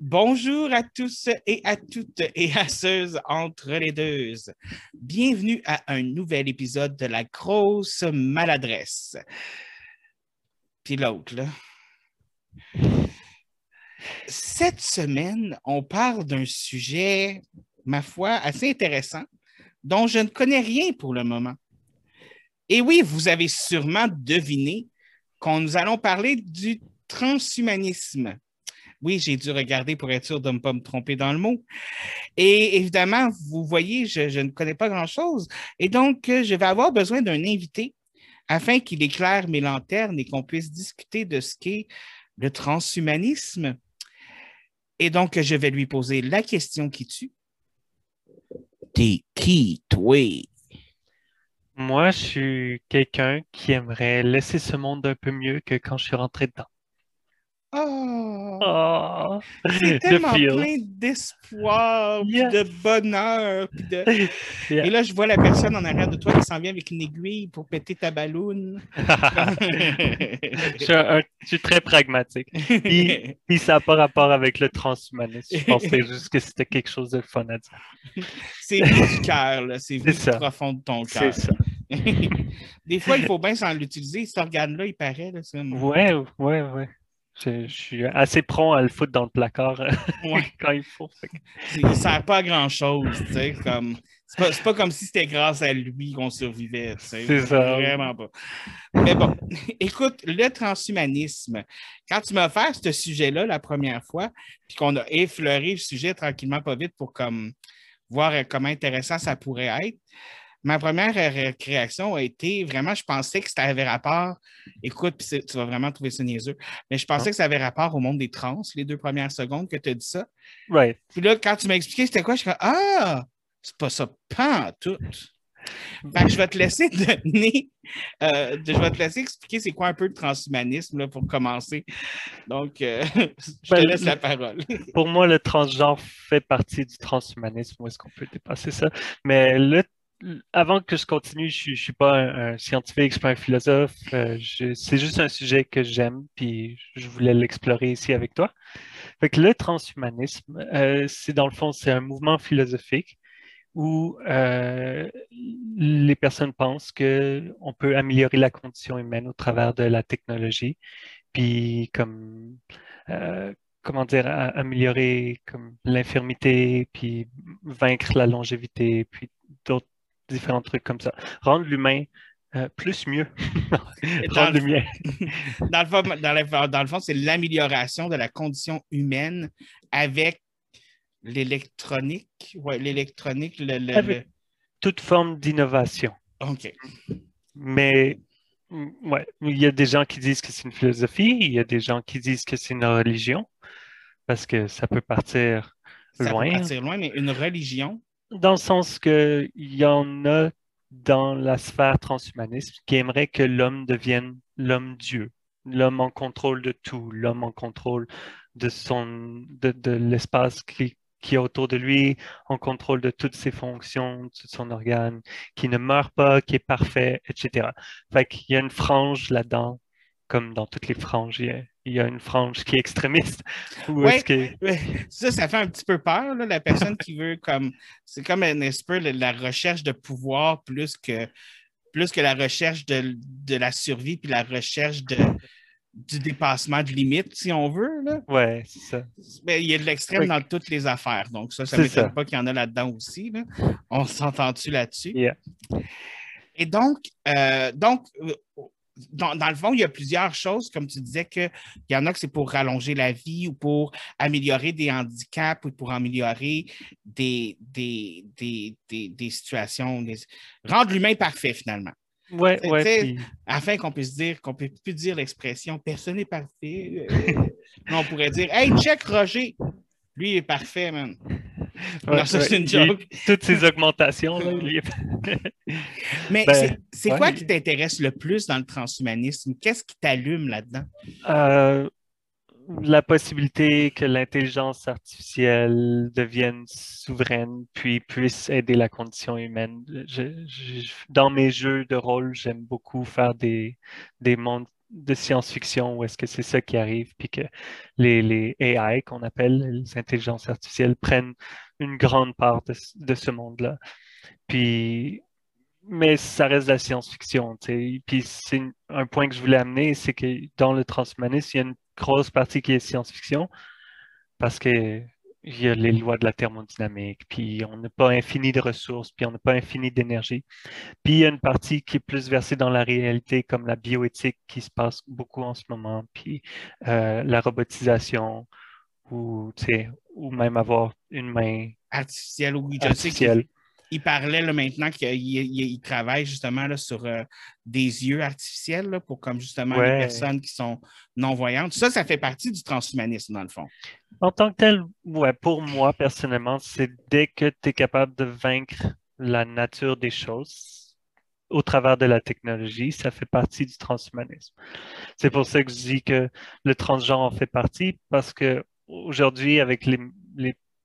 Bonjour à tous et à toutes et à ceux entre les deux. Bienvenue à un nouvel épisode de La grosse maladresse. Puis l'autre, là. Cette semaine, on parle d'un sujet, ma foi, assez intéressant, dont je ne connais rien pour le moment. Et oui, vous avez sûrement deviné qu'on nous allons parler du transhumanisme. Oui, j'ai dû regarder pour être sûr de ne pas me tromper dans le mot. Et évidemment, vous voyez, je, ne connais pas grand-chose. Et donc, euh, je vais avoir besoin d'un invité afin qu'il éclaire mes lanternes et qu'on puisse discuter de ce qu'est le transhumanisme. Et donc, je vais lui poser la question qui tue. T'es qui, toi? Moi, je suis quelqu'un qui aimerait laisser ce monde un peu mieux que quand je suis rentré dedans. Oh, Oh, c'est tellement plein d'espoir, Yeah. de bonheur. puis de- Yeah. Et là, je vois la personne en arrière de toi qui s'en vient avec une aiguille pour péter ta balloune. je, suis un- je suis très pragmatique. Puis, puis ça n'a pas rapport avec le transhumanisme. Je pensais juste que c'était quelque chose de fun à dire. c'est du cœur, là. c'est C'est profond de ton C'est cœur. ça. Des fois, il faut bien s'en l'utiliser. Cet organe-là, il paraît. Là, ça. Ouais, ouais, ouais. Je, je suis assez prompt à le foutre dans le placard Ouais. quand il faut. Fait Il ne sert pas à grand-chose. C'est pas, pas comme si c'était grâce à lui qu'on survivait. C'est ça. Vraiment pas. Mais bon, écoute, le transhumanisme, quand tu m'as offert ce sujet-là la première fois, puis qu'on a effleuré le sujet tranquillement, pas vite, pour comme voir comment intéressant ça pourrait être, ma première ré- réaction a été vraiment, je pensais que ça avait rapport, écoute, puis tu vas vraiment trouver ça niaiseux, mais je pensais que ça avait rapport au monde des trans, les deux premières secondes que tu as dit ça. Right. Puis là, quand tu m'as expliqué c'était quoi, je suis comme Ah, c'est pas ça, pas en tout. Que je vais te laisser donner, euh, je vais te laisser expliquer c'est quoi un peu le transhumanisme là, pour commencer. Donc, euh, je te Ben, laisse la parole. Pour moi, le transgenre fait partie du transhumanisme. Où est-ce qu'on peut dépasser ça? Mais le- avant que je continue, je ne suis pas un, scientifique, je ne suis pas un philosophe. euh, c'est juste un sujet que j'aime, puis je voulais l'explorer ici avec toi. Fait le transhumanisme, euh, c'est dans le fond, c'est un mouvement philosophique où euh, les personnes pensent qu'on peut améliorer la condition humaine au travers de la technologie, puis comme comment dire, améliorer comme l'infirmité, puis vaincre la longévité, puis d'autres différents trucs comme ça. Rendre l'humain euh, plus mieux. Dans Rendre le-. Dans le fond, dans le- dans le fond, c'est l'amélioration de la condition humaine avec l'électronique. Ouais, l'électronique, le, le- Toute forme d'innovation. OK. Mais mm, ouais, il y a des gens qui disent que c'est une philosophie, il y a des gens qui disent que c'est une religion, parce que ça peut partir Ça loin. peut partir loin, mais une religion. Dans le sens que il y en a dans la sphère transhumaniste qui aimeraient que l'homme devienne l'homme-dieu, l'homme en contrôle de tout, l'homme en contrôle de de, de l'espace qui, qui est autour de lui, en contrôle de toutes ses fonctions, de son organe, qui ne meurt pas, qui est parfait, etc. Fait qu'il y a une frange là-dedans, comme dans toutes les franges, il y a, il y a une frange qui est extrémiste. Où Ouais. que Ouais, Ça, ça fait un petit peu peur, là, la personne qui veut comme. C'est comme un de la recherche de pouvoir plus que, plus que la recherche de, de la survie puis la recherche de, du dépassement de limites, si on veut. Là. Ouais, c'est ça. Mais il y a de l'extrême dans toutes les affaires. Donc, ça, ça ne m'étonne pas qu'il y en a là-dedans aussi. là. On s'entend-tu là-dessus? Yeah. Et donc, euh, donc dans, dans le fond, il y a plusieurs choses, comme tu disais, qu'il y en a que c'est pour rallonger la vie ou pour améliorer des handicaps ou pour améliorer des, des, des, des, des situations, des- rendre l'humain parfait finalement. Ouais, Tu ouais. sais, puis- Afin qu'on puisse dire, qu'on ne peut plus dire l'expression personne n'est parfait. euh, on pourrait dire Hey, check Roger! Lui, il est parfait, man. Ouais, non, ça, ouais. c'est une Il- joke. Toutes ces augmentations, là, il- Mais Ben, c'est- quoi qui t'intéresse le plus dans le transhumanisme? Qu'est-ce qui t'allume là-dedans? Euh, la possibilité que l'intelligence artificielle devienne souveraine, puis puisse aider la condition humaine. Je- je- dans mes jeux de rôle, j'aime beaucoup faire des, des mondes de science-fiction où est-ce que c'est ça qui arrive, puis que les, les AI qu'on appelle, les intelligences artificielles, prennent une grande part de, ce monde-là. Puis, mais ça reste de la science-fiction. Puis c'est un point que je voulais amener, c'est que dans le transhumanisme, il y a une grosse partie qui est science-fiction, parce que il y a les lois de la thermodynamique, puis on n'a pas infini de ressources, puis on n'a pas infini d'énergie. Puis il y a une partie qui est plus versée dans la réalité, comme la bioéthique qui se passe beaucoup en ce moment, puis euh, la robotisation, ou, ou même avoir une main artificielle ou artificielle il parlait là, maintenant qu'il travaille justement là, sur euh, des yeux artificiels pour comme justement les personnes qui sont non-voyantes. Ça, ça fait partie du transhumanisme, dans le fond. En tant que tel, ouais, pour moi, personnellement, c'est dès que tu es capable de vaincre la nature des choses au travers de la technologie, ça fait partie du transhumanisme. C'est pour ça que je dis que le transgenre en fait partie, parce que aujourd'hui, avec les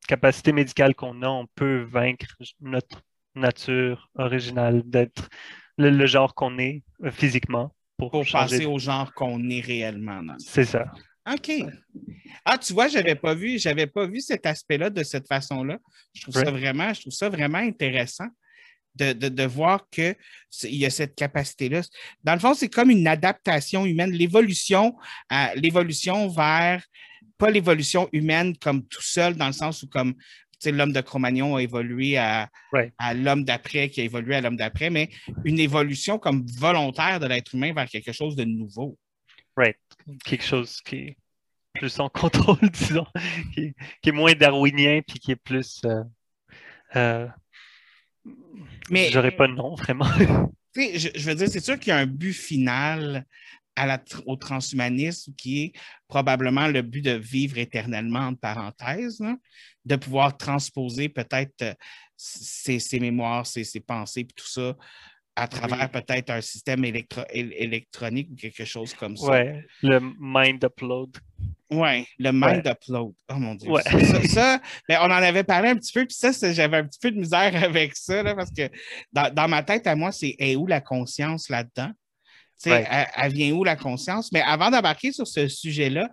capacité médicale qu'on a, on peut vaincre notre nature originale d'être le, genre qu'on est euh, physiquement. Pour, passer au genre qu'on est réellement. C'est ça. OK. Ah, tu vois, j'avais pas vu, j'avais pas vu cet aspect-là de cette façon-là. Je trouve ça vraiment, je trouve ça vraiment intéressant de, de voir qu'il y a cette capacité-là. Dans le fond, c'est comme une adaptation humaine, l'évolution, euh, l'évolution vers pas l'évolution humaine comme tout seul, dans le sens où comme l'homme de Cro-Magnon a évolué à, à l'homme d'après, qui a évolué à l'homme d'après, mais une évolution comme volontaire de l'être humain vers quelque chose de nouveau. Right. Quelque chose qui est plus en contrôle, disons, qui, est moins darwinien, puis qui est plus. Euh, euh, mais. J'aurais pas de nom, vraiment. Je, je veux dire, c'est sûr qu'il y a un but final au transhumanisme, qui est probablement le but de vivre éternellement, en parenthèses, de pouvoir transposer peut-être euh, ses, mémoires, ses, pensées, tout ça à travers peut-être un système électronique ou quelque chose comme ça. Oui, le mind upload. Oui, le mind upload. Oh mon Dieu. Ça, ben, on en avait parlé un petit peu, puis ça, j'avais un petit peu de misère avec ça, parce que dans, ma tête, à moi, c'est où la conscience là-dedans? Elle, vient où la conscience? Mais avant d'embarquer sur ce sujet-là,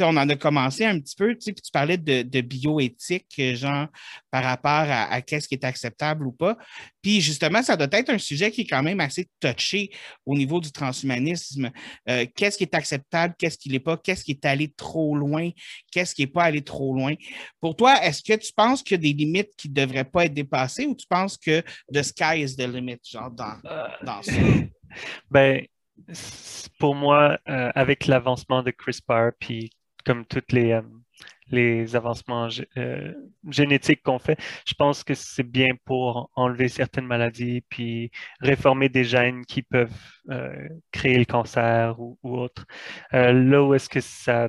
on en a commencé un petit peu, puis tu parlais de, bioéthique, euh, genre, par rapport à, qu'est-ce qui est acceptable ou pas. Puis justement, ça doit être un sujet qui est quand même assez touché au niveau du transhumanisme. Euh, qu'est-ce qui est acceptable, qu'est-ce qui n'est pas, qu'est-ce qui est allé trop loin, qu'est-ce qui n'est pas allé trop loin. Pour toi, est-ce que tu penses qu'il y a des limites qui ne devraient pas être dépassées ou tu penses que the sky is the limit, genre, dans, dans ça? ben, pour moi, euh, avec l'avancement de CRISPR, puis comme tous les, euh, les avancements euh, génétiques qu'on fait, je pense que c'est bien pour enlever certaines maladies, puis réformer des gènes qui peuvent créer le cancer ou, ou autre. là où est-ce que ça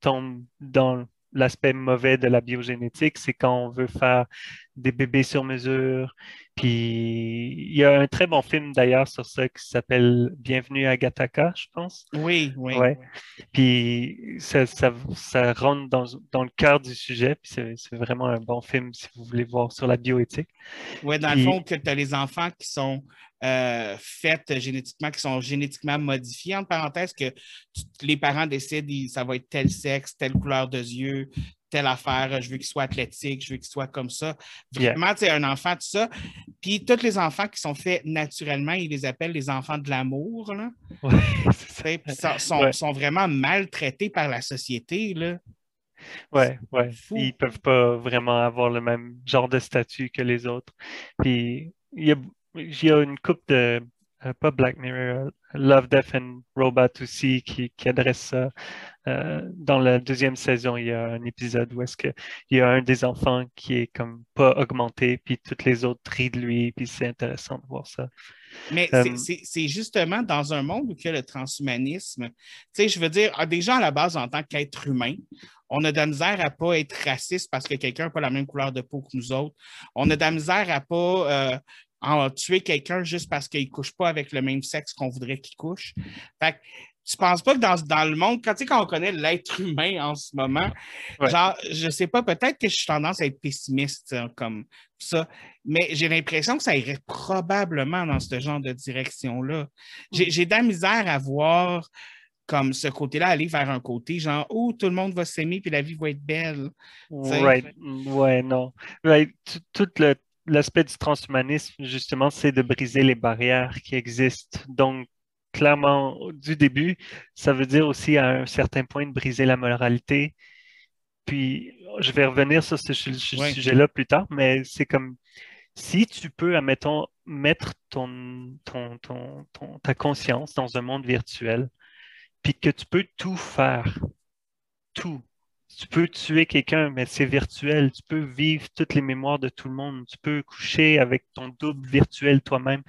tombe dans l'aspect mauvais de la biogénétique, c'est quand on veut faire des bébés sur mesure. Puis il y a un très bon film d'ailleurs sur ça qui s'appelle Bienvenue à Gataka, je pense. Oui, oui. Ouais. Puis ça, ça, ça rentre dans, dans, le cœur du sujet. Puis c'est vraiment un bon film si vous voulez voir sur la bioéthique. Oui, dans le fond, que tu as les enfants qui sont euh, faites génétiquement, qui sont génétiquement modifiées, en parenthèse, que les parents décident ça va être tel sexe, telle couleur de yeux, telle affaire, je veux qu'il soit athlétique, je veux qu'il soit comme ça. Vraiment, tu un enfant, tout ça. Puis tous les enfants qui sont faits naturellement, ils les appellent les enfants de l'amour. Là. Ouais, sont, sont, vraiment maltraités par la société. Là. Ouais, ouais. Ils ne peuvent pas vraiment avoir le même genre de statut que les autres. Puis il y a, il y a une coupe de euh, pas Black Mirror, Love, Death and Robot aussi qui, qui adresse ça. Euh, dans la deuxième saison, il y a un épisode où est-ce qu'il y a un des enfants qui est comme pas augmenté, puis toutes les autres rient de lui, puis c'est intéressant de voir ça. Mais euh, c'est justement dans un monde où il y a le transhumanisme, tu sais, je veux dire, ah, déjà à la base, en tant qu'être humain, on a de la misère à pas être raciste parce que quelqu'un n'a pas la même couleur de peau que nous autres. On a de la misère à pas en tuer quelqu'un juste parce qu'il ne couche pas avec le même sexe qu'on voudrait qu'il couche. Fait que, tu penses pas que dans, dans le monde, quand, tu sais, quand on connaît l'être humain en ce moment, genre, je sais pas, peut-être que je suis tendance à être pessimiste hein, comme ça, mais j'ai l'impression que ça irait probablement dans ce genre de direction-là. J'ai, mm. j'ai de la misère à voir comme ce côté-là, aller vers un côté genre, où tout le monde va s'aimer puis la vie va être belle. Right. Ouais, non. Tout l'aspect du transhumanisme, justement, c'est de briser les barrières qui existent. Donc, clairement, du début, ça veut dire aussi à un certain point de briser la moralité. Puis, je vais revenir sur ce, sujet-là plus tard, mais c'est comme si tu peux, admettons, mettre ton, ton, ta conscience dans un monde virtuel, puis que tu peux tout faire, tout. Tu peux tuer quelqu'un, mais c'est virtuel. Tu peux vivre toutes les mémoires de tout le monde. Tu peux coucher avec ton double virtuel toi-même.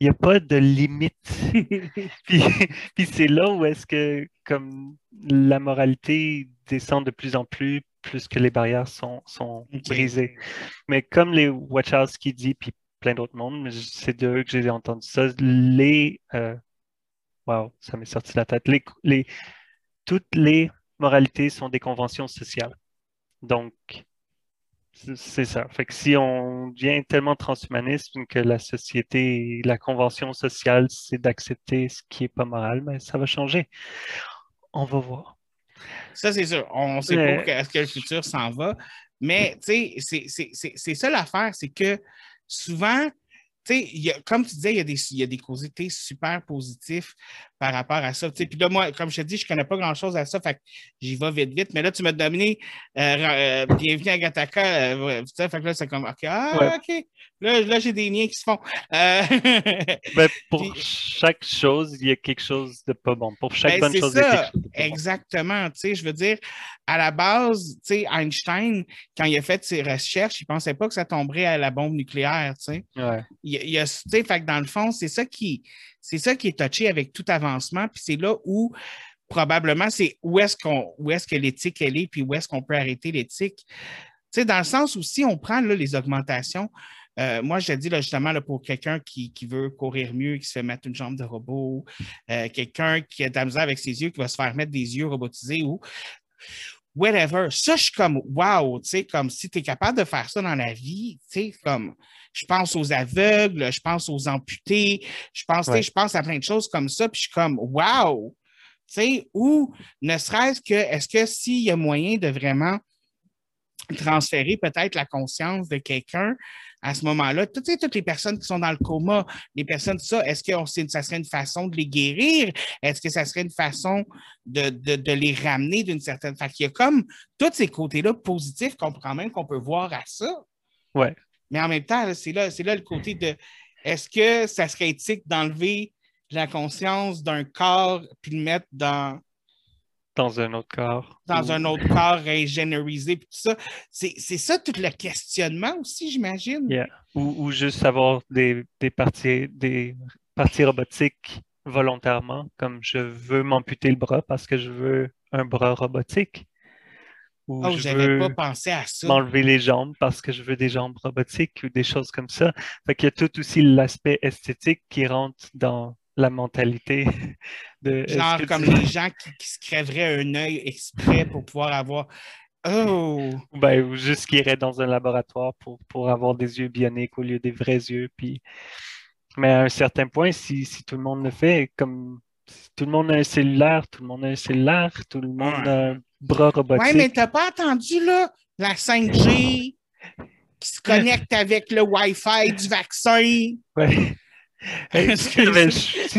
Il n'y a pas de limite. puis, c'est là où est-ce que comme la moralité descend de plus en plus, plus que les barrières sont, sont brisées. Mais comme les qui dit, puis plein d'autres mondes, c'est de eux que j'ai entendu ça, les euh, Wow, ça m'est sorti de la tête. Les, toutes les moralités sont des conventions sociales. Donc, c'est ça. Fait que si on devient tellement transhumaniste que la société, la convention sociale, c'est d'accepter ce qui est pas moral, mais ça va changer. On va voir. Ça, c'est sûr. On ne sait pas est-ce que le futur s'en va. Mais, tu sais, c'est ça l'affaire, c'est que souvent, y a, comme tu disais, il y, a des, il y a des super positifs par rapport à ça. Puis là, moi, comme je te dis, je ne connais pas grand-chose à ça, fait j'y vais vite, vite. Mais là, tu m'as donné euh, euh, Bienvenue à Gataka. Euh, fait que là, c'est comme OK. Ah, OK. Là, là j'ai des liens qui se font. Ben, pour chaque chose, il y a quelque chose de pas bon. Pour chaque ben, bonne chose, il y a quelque chose de pas Exactement. sais, Je veux dire, à la base, Einstein, quand il a fait ses recherches, il ne pensait pas que ça tomberait à la bombe nucléaire. Ouais. Il, il a, fait que dans le fond, c'est ça qui c'est ça qui est touché avec tout avancement, puis c'est là où probablement c'est où est-ce qu'on où est-ce que l'éthique elle est, puis où est-ce qu'on peut arrêter l'éthique. Dans le sens où si on prend là, les augmentations, euh, moi, je dis là, justement là, pour quelqu'un qui, veut courir mieux, qui se fait mettre une jambe de robot, euh, quelqu'un qui a de la misère avec ses yeux, qui va se faire mettre des yeux robotisés ou whatever. Ça, je suis comme wow, tu sais, comme si tu es capable de faire ça dans la vie, tu sais, comme je pense aux aveugles, je pense aux amputés, je pense, je pense à plein de choses comme ça, puis je suis comme wow! Ou ne serait-ce que, est-ce que s'il y a moyen de vraiment transférer peut-être la conscience de quelqu'un à ce moment-là, toutes, toutes les personnes qui sont dans le coma, les personnes, ça, est-ce que ça serait une façon de les guérir? Est-ce que ça serait une façon de, les ramener d'une certaine façon? Il y a comme tous ces côtés-là positifs qu'on quand même qu'on peut voir à ça. Ouais. Mais en même temps, c'est là, là le côté de est-ce que ça serait éthique d'enlever la conscience d'un corps puis le mettre dans. Dans un autre corps. Dans un autre corps régénérisé, puis tout ça? C'est ça tout le questionnement aussi, j'imagine. Ou, juste avoir des, parties, des parties robotiques volontairement, comme je veux m'amputer le bras parce que je veux un bras robotique ou oh, je veux pas pensé à ça. m'enlever les jambes parce que je veux des jambes robotiques ou des choses comme ça. Fait qu'il y a tout aussi l'aspect esthétique qui rentre dans la mentalité de. Genre comme les gens qui, se crèveraient un œil exprès pour pouvoir avoir. Oh! Ben, ou juste qui iraient dans un laboratoire pour, pour avoir des yeux bioniques au lieu des vrais yeux. Puis... Mais à un certain point, si, si tout le monde le fait, comme tout le monde a un cellulaire, tout le monde a un cellulaire, tout le monde a bras robotique. Oui, mais t'as pas entendu, là, la 5G qui se connecte avec le Wi-Fi du vaccin? Oui. si tu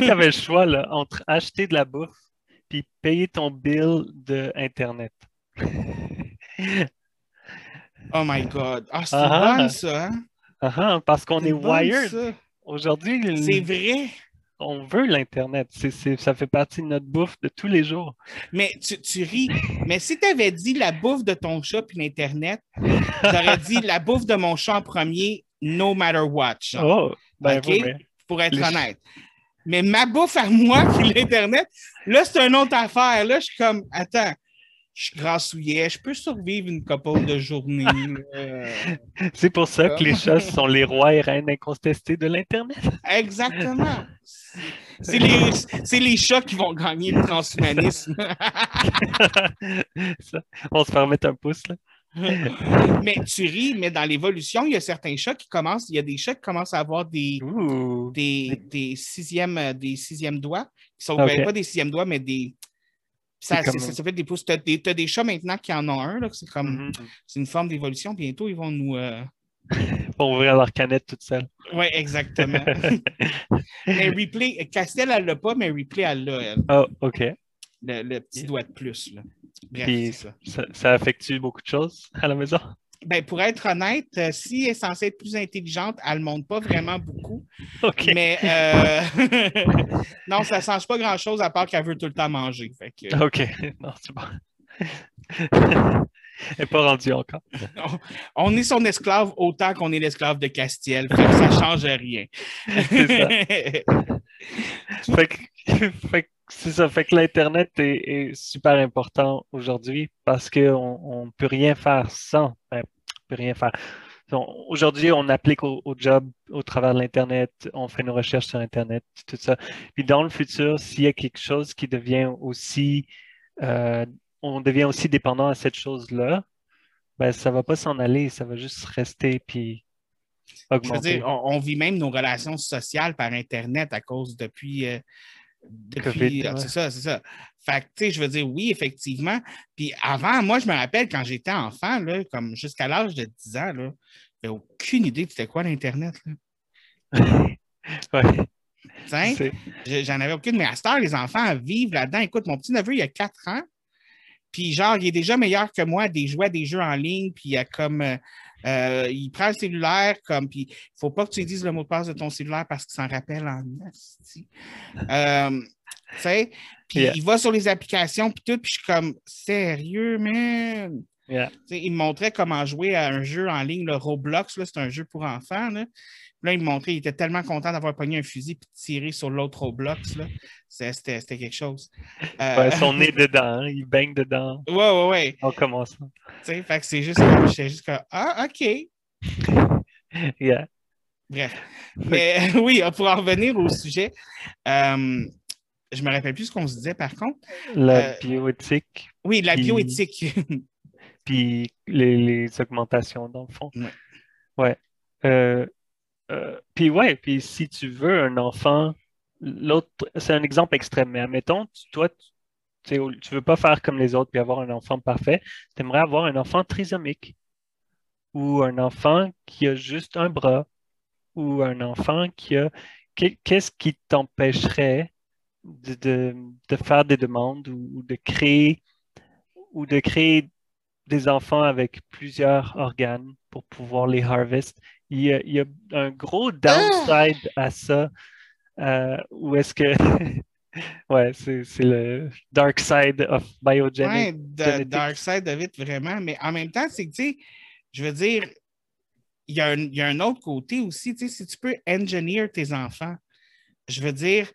avais, le choix là, entre acheter de la bouffe puis payer ton bill de Internet. oh my God. Ah, c'est ah, bon, ça. Hein? Ah, ah, parce qu'on est, wired. Aujourd'hui, c'est vrai on veut l'Internet. ça fait partie de notre bouffe de tous les jours. Mais tu, ris. Mais si tu avais dit la bouffe de ton chat puis l'Internet, j'aurais dit la bouffe de mon chat en premier, no matter what. Oh, ben Pour être honnête. Mais ma bouffe à moi puis l'Internet, là, c'est une autre affaire. Là, je suis comme, attends, je suis grassouillet, je peux survivre une couple de journées. C'est pour ça que les chats sont les rois et reines incontestés de l'Internet. Exactement. C'est les, les, chats qui vont gagner le transhumanisme. on se remettre un pouce, là. mais tu ris, mais dans l'évolution, il y a certains chats qui commencent, il y a des chats qui commencent à avoir des, des, des, sixièmes, des sixièmes doigts, qui sont ben, pas des sixièmes doigts, mais des, Ça, comme- fait des pouces. Tu as, des chats maintenant qui en ont un. C'est comme Mhm. c'est une forme d'évolution. Bientôt, ils vont nous. euh, Pour ouvrir leur canette toute seule. Oui, exactement. mais Replay, Castel, elle l'a pas, mais Replay, elle l'a, elle. Oh, OK. Le, le petit doigt de plus. Là. Bref, Puis ça. ça, ça affecte beaucoup de choses à la maison? Ben, pour être honnête, euh, si elle est censée être plus intelligente, elle ne monte pas vraiment beaucoup. Mais euh, non, ça ne change pas grand-chose à part qu'elle veut tout le temps manger. Fait que, OK. Non, c'est bon. Elle n'est pas rendue encore. on est son esclave autant qu'on est l'esclave de Castiel. Fait que ça ne change rien. C'est Fait que, fait que c'est ça. Fait que l'Internet est, est super important aujourd'hui parce qu'on ne peut rien faire sans. Ben, on peut rien faire. Aujourd'hui, on applique au, au job au travers de l'Internet, on fait nos recherches sur Internet, tout ça. Puis dans le futur, s'il y a quelque chose qui devient aussi, euh, on devient aussi dépendant à cette chose-là, ben ça va pas s'en aller, ça va juste rester puis Je veux augmenter. dire, on, on vit même nos relations sociales par Internet à cause depuis. euh, depuis COVID, ouais. C'est ça, c'est ça. Fait que, tu sais, je veux dire, oui, effectivement. Puis avant, moi, je me rappelle quand j'étais enfant, là, comme jusqu'à l'âge de 10 ans, là, j'avais aucune idée de c'était quoi l'Internet. là. Ouais, J'en avais aucune, mais à cette heure, les enfants vivent là-dedans. Écoute, mon petit neveu, il a 4 ans. Puis, genre, il est déjà meilleur que moi des jouets, à des jeux en ligne. Puis, il a comme. euh, euh, il prend le cellulaire, comme. Puis, il ne faut pas que tu dises le mot de passe de ton cellulaire parce qu'il s'en rappelle en asti. Euh, tu sais, puis Yeah. il va sur les applications, puis tout. Puis, je suis comme, sérieux, man? Yeah. Il me montrait comment jouer à un jeu en ligne, le Roblox, c'est un jeu pour enfants. Là. Là, il me montrait, il était tellement content d'avoir pogné un fusil et tirer sur l'autre Roblox. C'était quelque chose. Euh, Ouais, son nez dedans, hein, il baigne dedans ouais, ouais, ouais. en commençant. Tu sais, fait que c'est juste comme, j'étais juste comme, ah, OK. Yeah. Bref. Mais oui, pour en revenir au sujet, euh, je me rappelle plus ce qu'on se disait par contre. La Euh, bioéthique, Oui, la Puis- bioéthique. puis les, les augmentations dans le fond. Ouais. Ouais. Euh, euh, puis ouais, puis si tu veux un enfant, l'autre, c'est un exemple extrême, mais admettons, toi, tu, tu veux pas faire comme les autres puis avoir un enfant parfait, tu aimerais avoir un enfant trisomique ou un enfant qui a juste un bras ou un enfant qui a... qu'est- Qu'est-ce qui t'empêcherait de, faire des demandes ou, ou de créer ou de créer des enfants avec plusieurs organes pour pouvoir les harvest? Il y a, il y a un gros downside à ça. Euh, où est-ce que... ouais, c'est le dark side of Ouais, biogenic. genetics. Dark Side of it, vraiment. Mais en même temps, c'est que, tu sais, je veux dire, il y, a un, il y a un autre côté aussi, tu sais, si tu peux engineer tes enfants, je veux dire,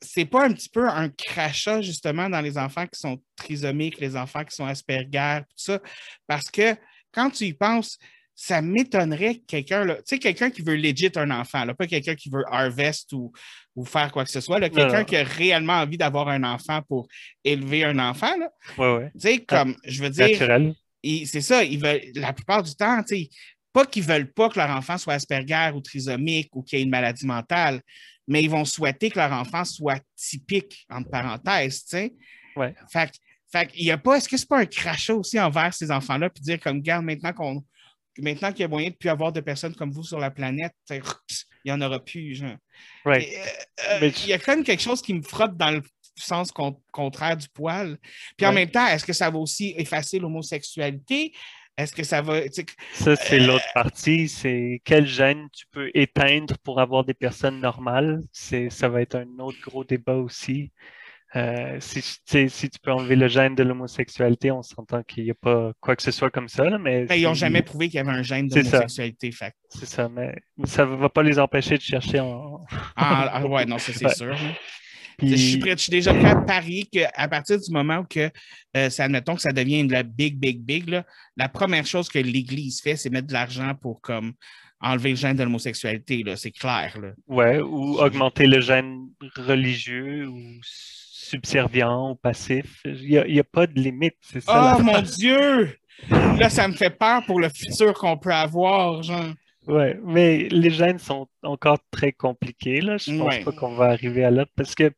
c'est pas un petit peu un crachat, justement, dans les enfants qui sont trisomiques, les enfants qui sont Asperger, tout ça, parce que quand tu y penses, ça m'étonnerait que quelqu'un, tu sais, quelqu'un qui veut legit un enfant, là, pas quelqu'un qui veut harvest ou, ou faire quoi que ce soit, quelqu'un qui a réellement envie d'avoir un enfant pour élever un enfant, là, Ouais, ouais. tu sais, comme, je veux dire, c'est ça, ils veulent, la plupart du temps, tu sais, pas qu'ils veulent pas que leur enfant soit Asperger ou trisomique ou qu'il ait une maladie mentale, mais ils vont souhaiter que leur enfant soit typique, entre parenthèses, tu sais. Ouais. Fait, fait y a pas, est-ce que c'est pas un crachat aussi envers ces enfants-là, puis dire comme, garde, maintenant qu'on, maintenant qu'il y a moyen de plus avoir de personnes comme vous sur la planète, il n'y en aura plus, genre. Right. Et, euh, Mais Il y a quand même quelque chose qui me frotte dans le sens con- contraire du poil. Puis en Ouais. même temps, est-ce que ça va aussi effacer l'homosexualité? Est-ce que ça va. Ça, c'est l'autre partie. C'est quel gène tu peux éteindre pour avoir des personnes normales? Ça va être un autre gros débat aussi. Euh, si, tu sais, si tu peux enlever le gène de l'homosexualité, on s'entend qu'il n'y a pas quoi que ce soit comme ça. là, mais ben, ils n'ont jamais prouvé qu'il y avait un gène d'homosexualité. C'est ça, mais ça ne va pas les empêcher de chercher en. Ah, ah, ouais, non, ça c'est Ouais. sûr. Puis- Je suis, prêt, je suis déjà prêt à parier qu'à partir du moment où que, euh, ça, admettons que ça devient de la big, big, big, là, la première chose que l'Église fait, c'est mettre de l'argent pour comme, enlever le gène de l'homosexualité. C'est clair. Là. Ouais, ou augmenter le gène religieux ou subservient ou passif. Il n'y a, pas de limite, c'est ça. Oh mon Dieu! Là, ça me fait peur pour le futur qu'on peut avoir. Genre. Ouais, mais les gènes sont encore très compliqués, là. Je pense Ouais. pas qu'on va arriver à là parce que,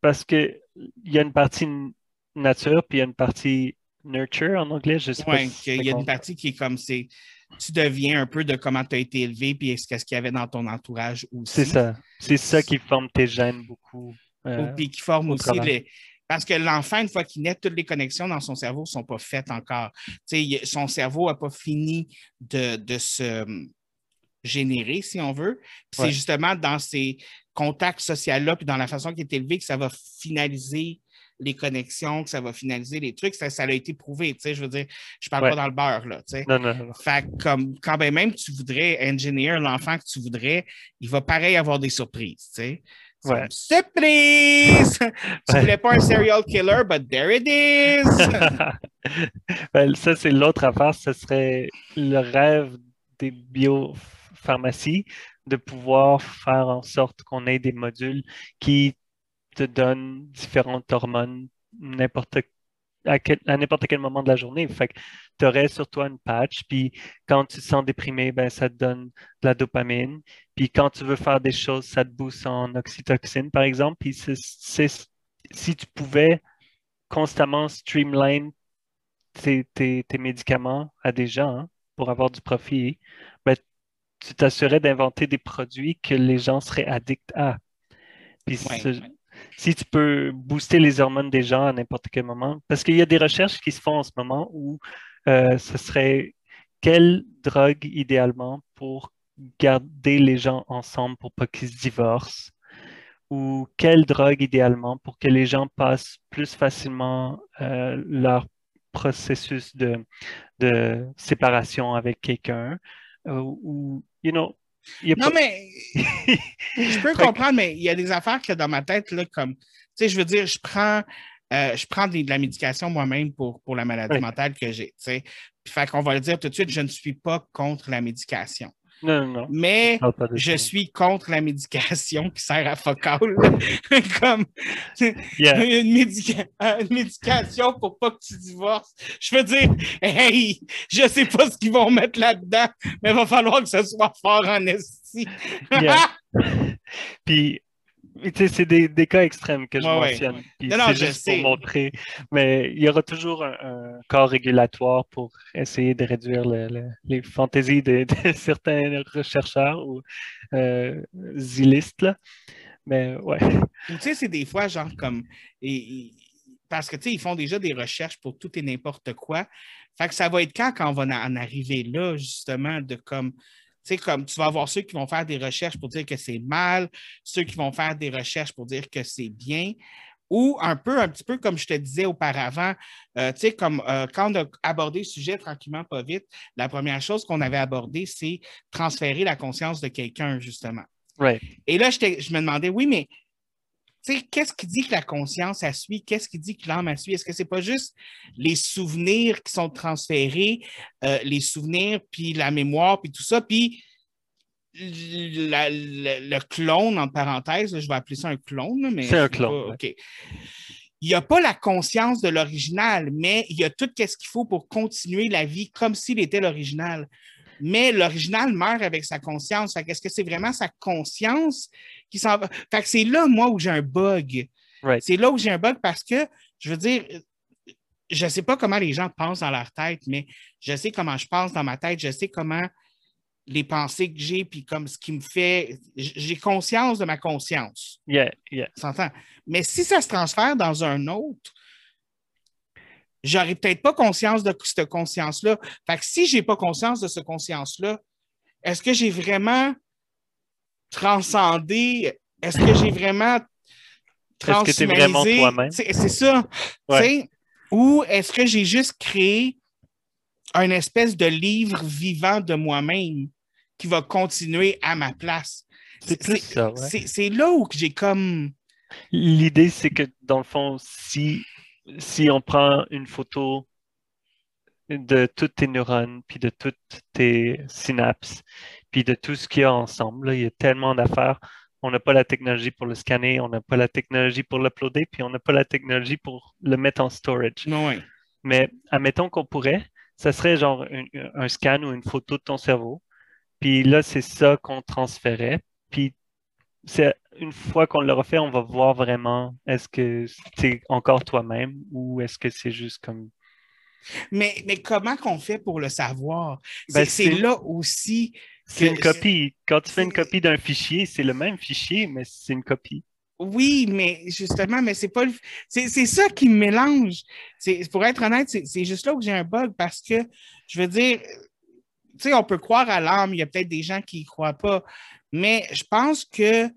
parce que il y a une partie nature, puis il y a une partie nurture en anglais. Je sais pas Oui, si il y a une partie qui est comme c'est. Tu deviens un peu de comment tu as été élevé, puis ce qu'est-ce qu'il y avait dans ton entourage aussi. C'est ça. C'est ça qui forme tes gènes beaucoup. Euh, Puis qui forme au aussi travail. les. Parce que l'enfant, une fois qu'il naît, toutes les connexions dans son cerveau ne sont pas faites encore. Son cerveau n'a pas fini de, de se hum, générer, si on veut. C'est justement dans ces contacts sociaux-là, puis dans la façon qui est élevé, que ça va finaliser les connexions, que ça va finaliser les trucs. Ça, ça a été prouvé. Tu sais, je veux dire, je parle Ouais. pas dans le beurre, là. tu sais. Non, non, non. Fait comme quand ben même tu voudrais engineer l'enfant que tu voudrais, il va pareil avoir des surprises, tu sais. Ouais. Surprise! tu voulais pas un serial killer, but there it is! Ben, ça, c'est l'autre affaire. Ce serait le rêve des biopharmacies de pouvoir faire en sorte qu'on ait des modules qui te donnent différentes hormones n'importe à, à n'importe quel moment de la journée. Fait que tu aurais sur toi une patch, puis quand tu te sens déprimé, ben, ça te donne de la dopamine. Puis quand tu veux faire des choses, ça te booste en oxytocine, par exemple. Puis c'est- c'est- si tu pouvais constamment streamline tes, tes- tes médicaments à des gens hein, pour avoir du profit, ben, tu t'assurais d'inventer des produits que les gens seraient addicts à. Puis Ouais, ce- ouais. Si tu peux booster les hormones des gens à n'importe quel moment, parce qu'il y a des recherches qui se font en ce moment où euh, ce serait quelle drogue idéalement pour garder les gens ensemble pour pas qu'ils se divorcent, ou quelle drogue idéalement pour que les gens passent plus facilement euh, leur processus de, séparation avec quelqu'un, ou, you know, Non, pas- mais je peux comprendre, mais il y a des affaires que dans ma tête, là, comme, tu sais, je veux dire, je prends, euh, je prends des- de la médication moi-même pour, pour la maladie Oui. mentale que j'ai, tu sais. Puis, fait qu'on va le dire tout de suite, je ne suis pas contre la médication. Non, non, non. Mais je suis contre la médication qui sert à focal. Comme Yeah. une, médica- une médication pour pas que tu divorces. Je veux dire, hey, je sais pas ce qu'ils vont mettre là-dedans, mais il va falloir que ce soit fort en esti. Yeah. Puis, c'est des, des cas extrêmes que je Ouais, ouais. mentionne. Non, c'est je juste sais. pour montrer. Mais il y aura toujours un, un corps régulatoire pour essayer de réduire le- le- les fantaisies de, de certains chercheurs ou euh, là. Mais ouais. Ou tu sais, c'est des fois genre comme. et- et- parce que tu sais, ils font déjà des recherches pour tout et n'importe quoi. Fait que ça va être quand quand on va en arriver là, justement, de comme. Tu sais, comme tu vas avoir ceux qui vont faire des recherches pour dire que c'est mal, ceux qui vont faire des recherches pour dire que c'est bien, ou un peu, un petit peu comme je te disais auparavant, euh, tu sais, comme euh, quand on a abordé le sujet tranquillement, pas vite, la première chose qu'on avait abordée, c'est transférer la conscience de quelqu'un, justement. Right. Et là, j'étais- je me demandais, oui, mais qu'est-ce qui dit que la conscience a suit? Qu'est-ce qui dit que l'âme a suit? Est-ce que c'est pas juste les souvenirs qui sont transférés, euh, les souvenirs, puis la mémoire, puis tout ça, puis la- la- le clone, en parenthèse, je vais appeler ça un clone, mais C'est un clone, pas. OK. Il n'y a pas la conscience de l'original, mais il y a tout ce qu'il faut pour continuer la vie comme s'il était l'original. Mais l'original meurt avec sa conscience. Fait que Est-ce que c'est vraiment sa conscience qui s'en va? Fait que c'est là, moi, où j'ai un bug. Right. C'est là où j'ai un bug parce que, je veux dire, je ne sais pas comment les gens pensent dans leur tête, mais je sais comment je pense dans ma tête, je sais comment les pensées que j'ai, puis comme ce qui me fait. J'ai conscience de ma conscience. Yeah, yeah. s'entend? Mais si ça se transfère dans un autre, j'aurais peut-être pas conscience de cette conscience-là. Fait que si j'ai pas conscience de cette conscience-là, est-ce que j'ai vraiment transcendé? Est-ce que j'ai vraiment Est-ce que t'es vraiment transhumanisé? toi-même? C'est ça. Ouais. Ou est-ce que j'ai juste créé un espèce de livre vivant de moi-même qui va continuer à ma place? C'est ouais. là où j'ai comme. L'idée, c'est que dans le fond, si, si on prend une photo de toutes tes neurones, puis de toutes tes synapses, puis de tout ce qu'il y a ensemble, là, il y a tellement d'affaires. On n'a pas la technologie pour le scanner, on n'a pas la technologie pour l'uploader, puis on n'a pas la technologie pour le mettre en storage. Non. Mais admettons qu'on pourrait, ça serait genre un, un scan ou une photo de ton cerveau. Puis là, c'est ça qu'on transférait. Puis c'est une fois qu'on l'aura fait, on va voir vraiment est-ce que c'est encore toi-même ou est-ce que c'est juste comme. Mais, mais comment qu'on fait pour le savoir? Ben, c'est là aussi. C'est une copie. Quand tu fais une copie d'un fichier, c'est le même fichier, mais c'est une copie. Oui, mais justement, mais c'est pas le- c'est c'est ça qui me mélange. C'est pour être honnête, c'est c'est juste là où j'ai un bug parce que je veux dire, tu sais, on peut croire à l'âme, il y a peut-être des gens qui y croient pas, mais je pense que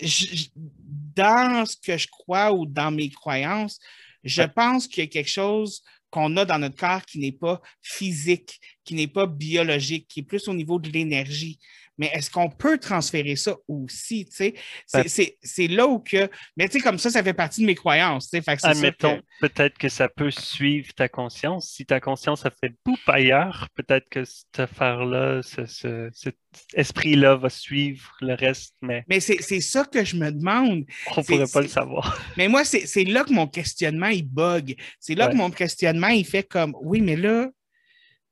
je- dans ce que je crois ou dans mes croyances, je Ouais. pense qu'il y a quelque chose qu'on a dans notre corps qui n'est pas physique, qui n'est pas biologique, qui est plus au niveau de l'énergie. Mais est-ce qu'on peut transférer ça aussi, tu sais? C'est- Ben- C'est c'est là où que... Mais tu sais, comme ça, ça fait partie de mes croyances. Fait que Admettons, que- peut-être que ça peut suivre ta conscience. Si ta conscience a fait poup ailleurs, peut-être que cette affaire-là, ce, ce- cet esprit-là va suivre le reste, mais Mais c'est ça que je me demande. on C'est- pourrait pas le savoir. Mais moi, c'est c'est là que mon questionnement, il bug. C'est là Ouais. que mon questionnement, il fait comme, oui, mais là,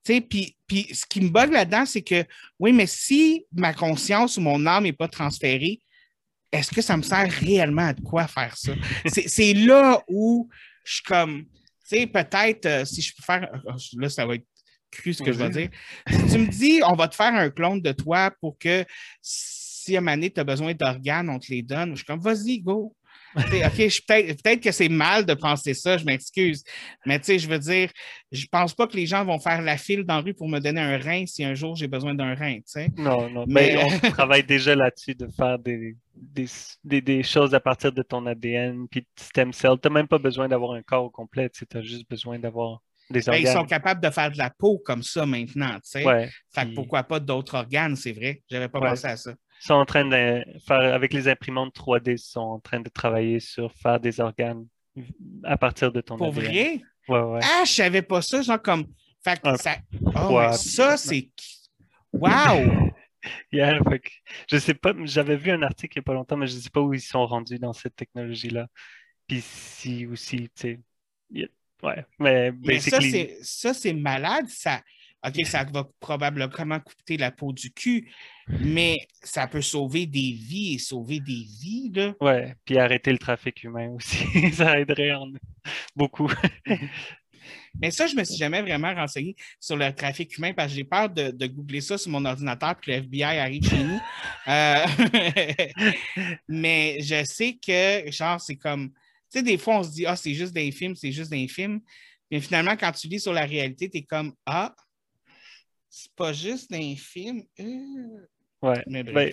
tu sais, puis, puis ce qui me bug là-dedans, c'est que, oui, mais si ma conscience ou mon âme n'est pas transférée, est-ce que ça me sert réellement à de quoi faire ça? C'est là où je suis comme, tu sais, peut-être, euh, si je peux faire, euh, là, ça va être cru ce que je vais dire. Si tu me dis, on va te faire un clone de toi pour que si à un moment tu as besoin d'organes, on te les donne, je suis comme, vas-y, go. Tu sais, OK, je suis peut-être peut que c'est mal de penser ça, je m'excuse. Mais tu sais, je veux dire, je pense pas que les gens vont faire la file dans la rue pour me donner un rein si un jour j'ai besoin d'un rein, tu sais. Non, non, Mais- mais on travaille déjà là-dessus de faire des, des, des- des choses à partir de ton ADN, puis de stem cell. Tu n'as même pas besoin d'avoir un corps au complet, tu as juste besoin d'avoir des Ben, ils sont capables de faire de la peau comme ça maintenant, tu sais. Ouais, Fait que pourquoi pas d'autres organes, c'est vrai. J'avais pas Ouais. pensé à ça. Sont en train de faire, avec les imprimantes 3D, ils sont en train de travailler sur faire des organes à partir de ton Pour ADN. vrai? Ouais, ouais. Ah, je savais pas ça, genre comme. Fait que ça. Oh, mais ça, c'est. Wow! Yeah, fait que je sais pas, j'avais vu un article il y a pas longtemps, mais je sais pas où ils sont rendus dans cette technologie-là. Puis si aussi, tu sais, yeah, ouais, mais Mais ça, basically, c'est ça, c'est malade. Ça, OK, ça va probablement coûter la peau du cul, mais ça peut sauver des vies et sauver des vies, là. ouais, puis arrêter le trafic humain aussi, ça aiderait en- beaucoup. Mais ça, je me suis jamais vraiment renseigné sur le trafic humain parce que j'ai peur de, de googler ça sur mon ordinateur puis que le FBI arrive chez nous. Euh, mais je sais que, genre, c'est comme, tu sais, des fois, on se dit, ah, c'est juste des films, c'est juste des films. Mais finalement, quand tu lis sur la réalité, tu es comme, ah, c'est pas juste des films. Euh. Ouais, Mais ben,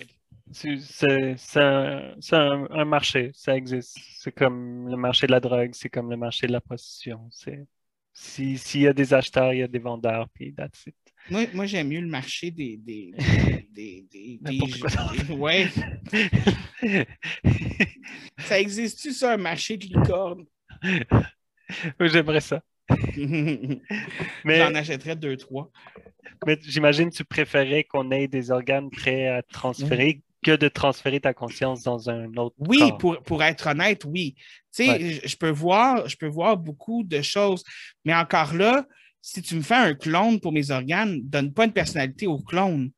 c'est un, un- un marché, ça existe. C'est comme le marché de la drogue, c'est comme le marché de la prostitution. C'est si- s'il y a des acheteurs, il y a des vendeurs, puis that's it. Moi, moi j'aime mieux le marché des. des, des, des, des- ouais. Ça existe-tu, ça, un marché de licorne? Oui, J'aimerais ça. Mais, J'en achèterais deux, trois. mais j'imagine que tu préférais qu'on ait des organes prêts à transférer que de transférer ta conscience dans un autre Oui, corps. pour, pour être honnête, oui. Tu sais, Ouais. je- peux voir, je peux voir beaucoup de choses, mais encore là, si tu me fais un clone pour mes organes, donne pas une personnalité au clone.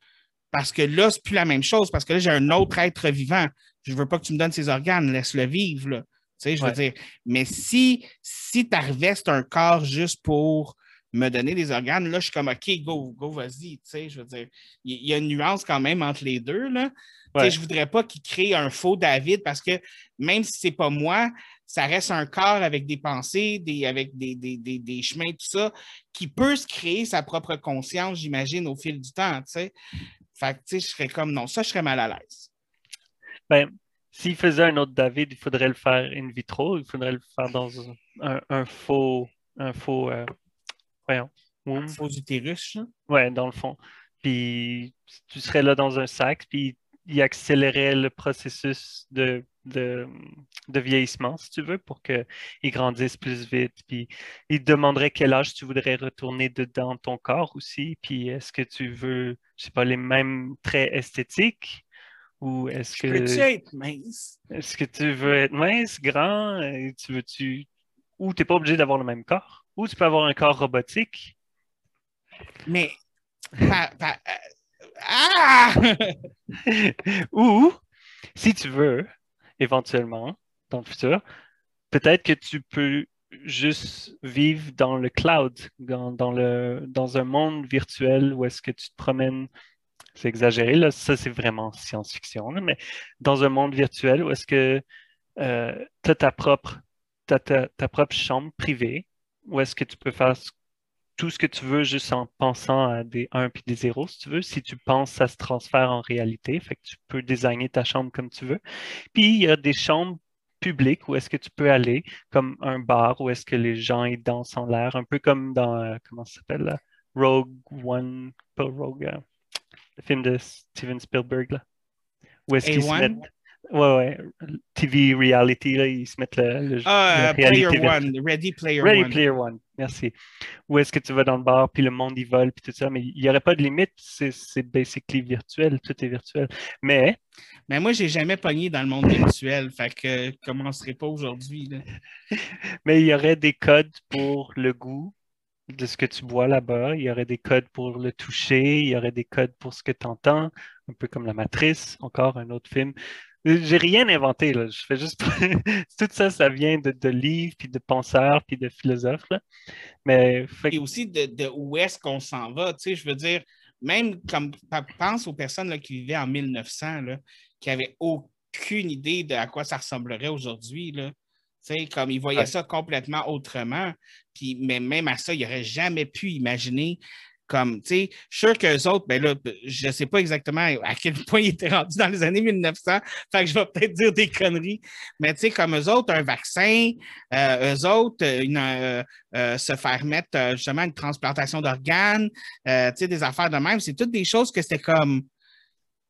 Parce que là, c'est plus la même chose, parce que là, j'ai un autre être vivant. Je veux pas que tu me donnes ses organes, laisse-le vivre, là. Tu sais, je veux Ouais. dire. Mais si, si tu revestes un corps juste pour me donner des organes, là, je suis comme OK, go, go, vas-y. Tu sais, je veux dire, il y, a une nuance quand même entre les deux, là. Tu sais, Ouais. Je voudrais pas qu'il crée un faux David parce que même si c'est pas moi, ça reste un corps avec des pensées, des, avec des, des, des, des chemins, tout ça, qui peut se créer sa propre conscience, j'imagine, au fil du temps, tu sais. Fait que, tu sais, je serais comme non, ça, je serais mal à l'aise. Ben, s'il faisait un autre David, il faudrait le faire in vitro, il faudrait le faire dans un, un faux, un faux, euh, voyons, womb. Faux utérus. Ouais, dans le fond. Puis tu serais là dans un sac, puis il accélérait le processus de, de, de vieillissement, si tu veux, pour qu'il grandisse plus vite. Puis il te demanderait quel âge tu voudrais retourner dedans ton corps aussi. Puis est-ce que tu veux, je sais pas, les mêmes traits esthétiques? Ou est-ce peux-tu que, être mince? est-ce que tu veux être mince, grand? et Tu veux-tu, ou tu n'es pas obligé d'avoir le même corps? Ou tu peux avoir un corps robotique? Mais. pa- pa- euh, ah! Ou Si tu veux, éventuellement, dans le futur, peut-être que tu peux juste vivre dans le cloud, dans, le, dans un monde virtuel où est-ce que tu te promènes. C'est exagéré, ça c'est vraiment science-fiction, mais dans un monde virtuel où est-ce que euh, tu as ta propre, chambre privée, où est-ce que tu peux faire tout ce que tu veux juste en pensant à des 1 puis des 0, si tu veux. Si tu penses, ça se transfère en réalité. Fait tu peux designer ta chambre comme tu veux. Puis, il y a des chambres publiques où est-ce que tu peux aller, comme un bar où est-ce que les gens dansent en l'air, un peu comme dans, euh, comment ça s'appelle, Rogue One, pas Rogue, euh, le film de Steven Spielberg, là. Où est-ce qu'ils se mettent Ouais, ouais. TV reality, là, ils se mettent le. ah, Player One, Ready Player One. Ready Player One, merci. Où est-ce que tu vas dans le bar, puis le monde y vole, puis tout ça, mais il n'y aurait pas de limite, c'est basically virtuel, tout est virtuel. Mais. Mais moi, j'ai jamais pogné dans le monde virtuel, fait que je commencerai pas aujourd'hui. mais il y aurait des codes pour le goût de ce que tu bois là-bas, il y aurait des codes pour le toucher, il y aurait des codes pour ce que tu entends, un peu comme La Matrice, encore un autre film. J'ai rien inventé, là. Je fais juste. Tout ça, ça vient de, livres, puis de penseurs, puis de philosophes. Mais. Et aussi de, où est-ce qu'on s'en va. Tu sais, je veux dire, même comme. Pense aux personnes là, qui vivaient en 1900, là, qui n'avaient aucune idée de à quoi ça ressemblerait aujourd'hui. Là. Sais, comme ils voyaient ça complètement autrement. Puis, mais même à ça, ils n'auraient jamais pu imaginer comme, tu sais, je suis sûr qu'eux autres, ben là, je ne sais pas exactement à quel point ils étaient rendus dans les années 1900, fait que je vais peut-être dire des conneries, mais tu sais, comme eux autres, un vaccin, euh, eux autres, une, euh, euh, se faire mettre justement une transplantation d'organes, tu sais, des affaires de même, c'est toutes des choses que c'était comme.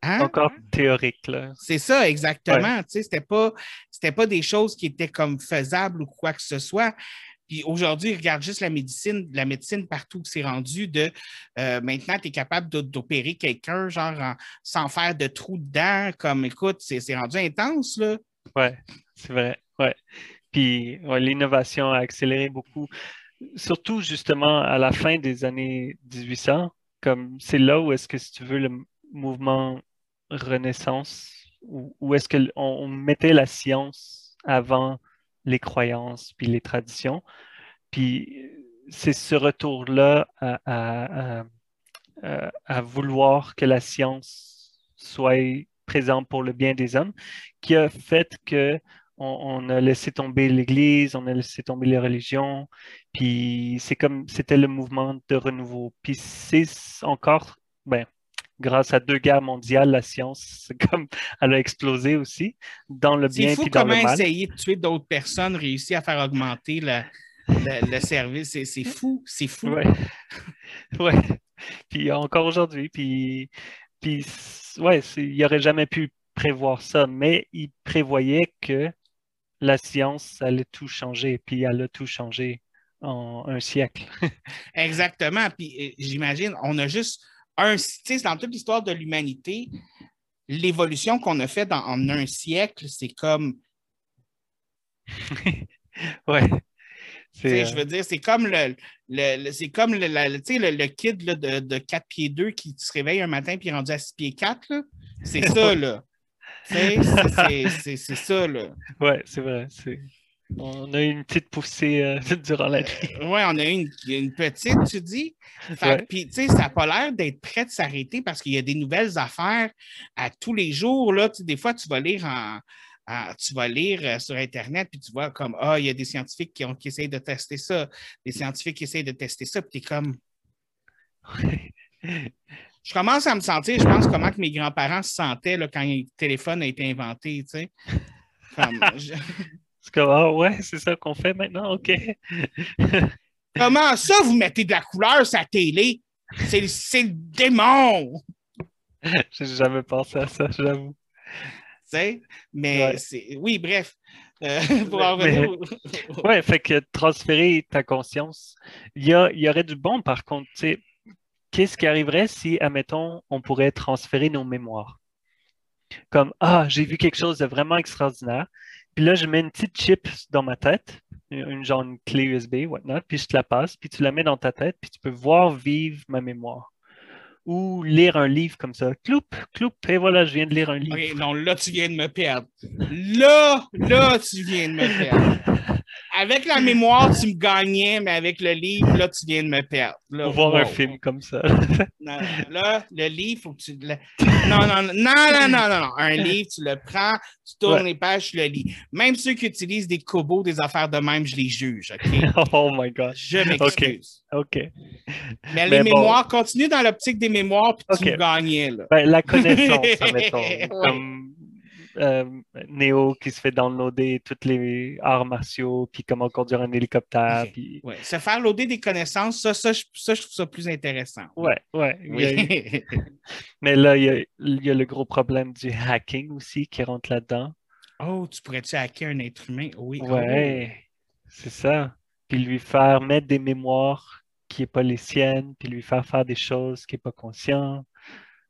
Hein? Encore théorique, là. C'est ça, exactement. Tu sais, c'était pas, c'était pas des choses qui étaient comme faisables ou quoi que ce soit. Puis aujourd'hui, regarde juste la médecine, la médecine partout où c'est rendu de euh, maintenant, tu es capable d'opérer quelqu'un, genre sans faire de trou dedans, comme écoute, c'est rendu intense, là. Oui, c'est vrai. Ouais. Puis l'innovation a accéléré beaucoup, surtout justement à la fin des années 1800, comme c'est là où est-ce que, si tu veux, le mouvement Renaissance, où, est-ce qu'on on mettait la science avant les croyances puis les traditions? Puis c'est ce retour-là à, vouloir que la science soit présente pour le bien des hommes qui a fait que on, a laissé tomber l'Église, on a laissé tomber les religions, puis c'est comme c'était le mouvement de renouveau. Puis c'est encore, ben, grâce à deux guerres mondiales, la science, comme elle a explosé aussi, dans le bien et dans le mal. C'est fou comment essayer de tuer d'autres personnes réussit à faire augmenter le service. C'est fou, c'est fou. Oui. Ouais. Puis encore aujourd'hui, puis, puis ouais, il n'aurait jamais pu prévoir ça, mais il prévoyait que la science allait tout changer, puis elle a tout changé en un siècle. Exactement. Puis euh, j'imagine, on a juste un, dans toute l'histoire de l'humanité, l'évolution qu'on a faite en un siècle, c'est comme. ouais. Je euh, veux dire, c'est comme le, c'est comme le, le, kid de, de 4 pieds 2 qui se réveille un matin et est rendu à 6 pieds 4. C'est ça, là. c'est ça, là. Ouais, c'est vrai. On a eu une petite poussée euh, durant la nuit. Euh, oui, on a eu une, petite, tu dis. Puis, tu sais, ça n'a pas l'air d'être prêt de s'arrêter parce qu'il y a des nouvelles affaires à tous les jours. Là. des fois, tu vas lire en, tu vas lire euh, sur Internet, puis tu vois comme Ah, il y a des scientifiques qui, ont, qui essayent de tester ça, des scientifiques qui essayent de tester ça, puis tu es comme. je commence à me sentir, je pense, comment que mes grands-parents se sentaient là, quand le téléphone a été inventé, tu sais. Comme, C'est comme, ah ouais, c'est ça qu'on fait maintenant, OK. Comment ça, vous mettez de la couleur sur la télé? C'est le démon! J'ai jamais pensé à ça, j'avoue. Tu sais, mais c'est. Oui, bref. Euh, pour en revenir. ouais, fait que transférer ta conscience. Il y, a, il y aurait du bon, par contre, tu sais. Qu'est-ce qui arriverait si, admettons, on pourrait transférer nos mémoires? Comme, ah, j'ai vu quelque chose de vraiment extraordinaire. Puis là, je mets une petite chip dans ma tête, une genre une clé USB, whatnot, puis je te la passe, puis tu la mets dans ta tête, puis tu peux voir vivre ma mémoire. ou lire un livre comme ça. Cloup, cloup, et voilà, je viens de lire un livre. OK, non, là, tu viens de me perdre. Là, là, tu viens de me perdre. Avec la mémoire, tu me gagnais, mais avec le livre, là, tu viens de me perdre. Là, voir un film comme ça. Non, là, le livre, faut que tu le... Non, non, non, non, non, non, non. Un livre, tu le prends, tu tournes Ouais. les pages, tu le lis. Même ceux qui utilisent des cobos, des affaires de même, je les juge, OK? oh my gosh. Je m'excuse. OK. Mais, les bon. mémoires, continue dans l'optique des mémoires, puis tu me gagnais, là. Ben, la connaissance, admettons. Ouais. Comme euh, Néo qui se fait downloader tous les arts martiaux, puis comment conduire un hélicoptère. Ok. Puis... Ouais. Se faire loader des connaissances, ça, ça, je, ça, je trouve ça plus intéressant. Ouais, ouais. a- Oui. Mais là, il y, a, il y a le gros problème du hacking aussi qui rentre là-dedans. oh, tu pourrais-tu hacker un être humain? Oui. Ouais, c'est ça. Puis lui faire mettre des mémoires qui n'est pas les siennes, puis lui faire faire des choses qui n'est pas conscient,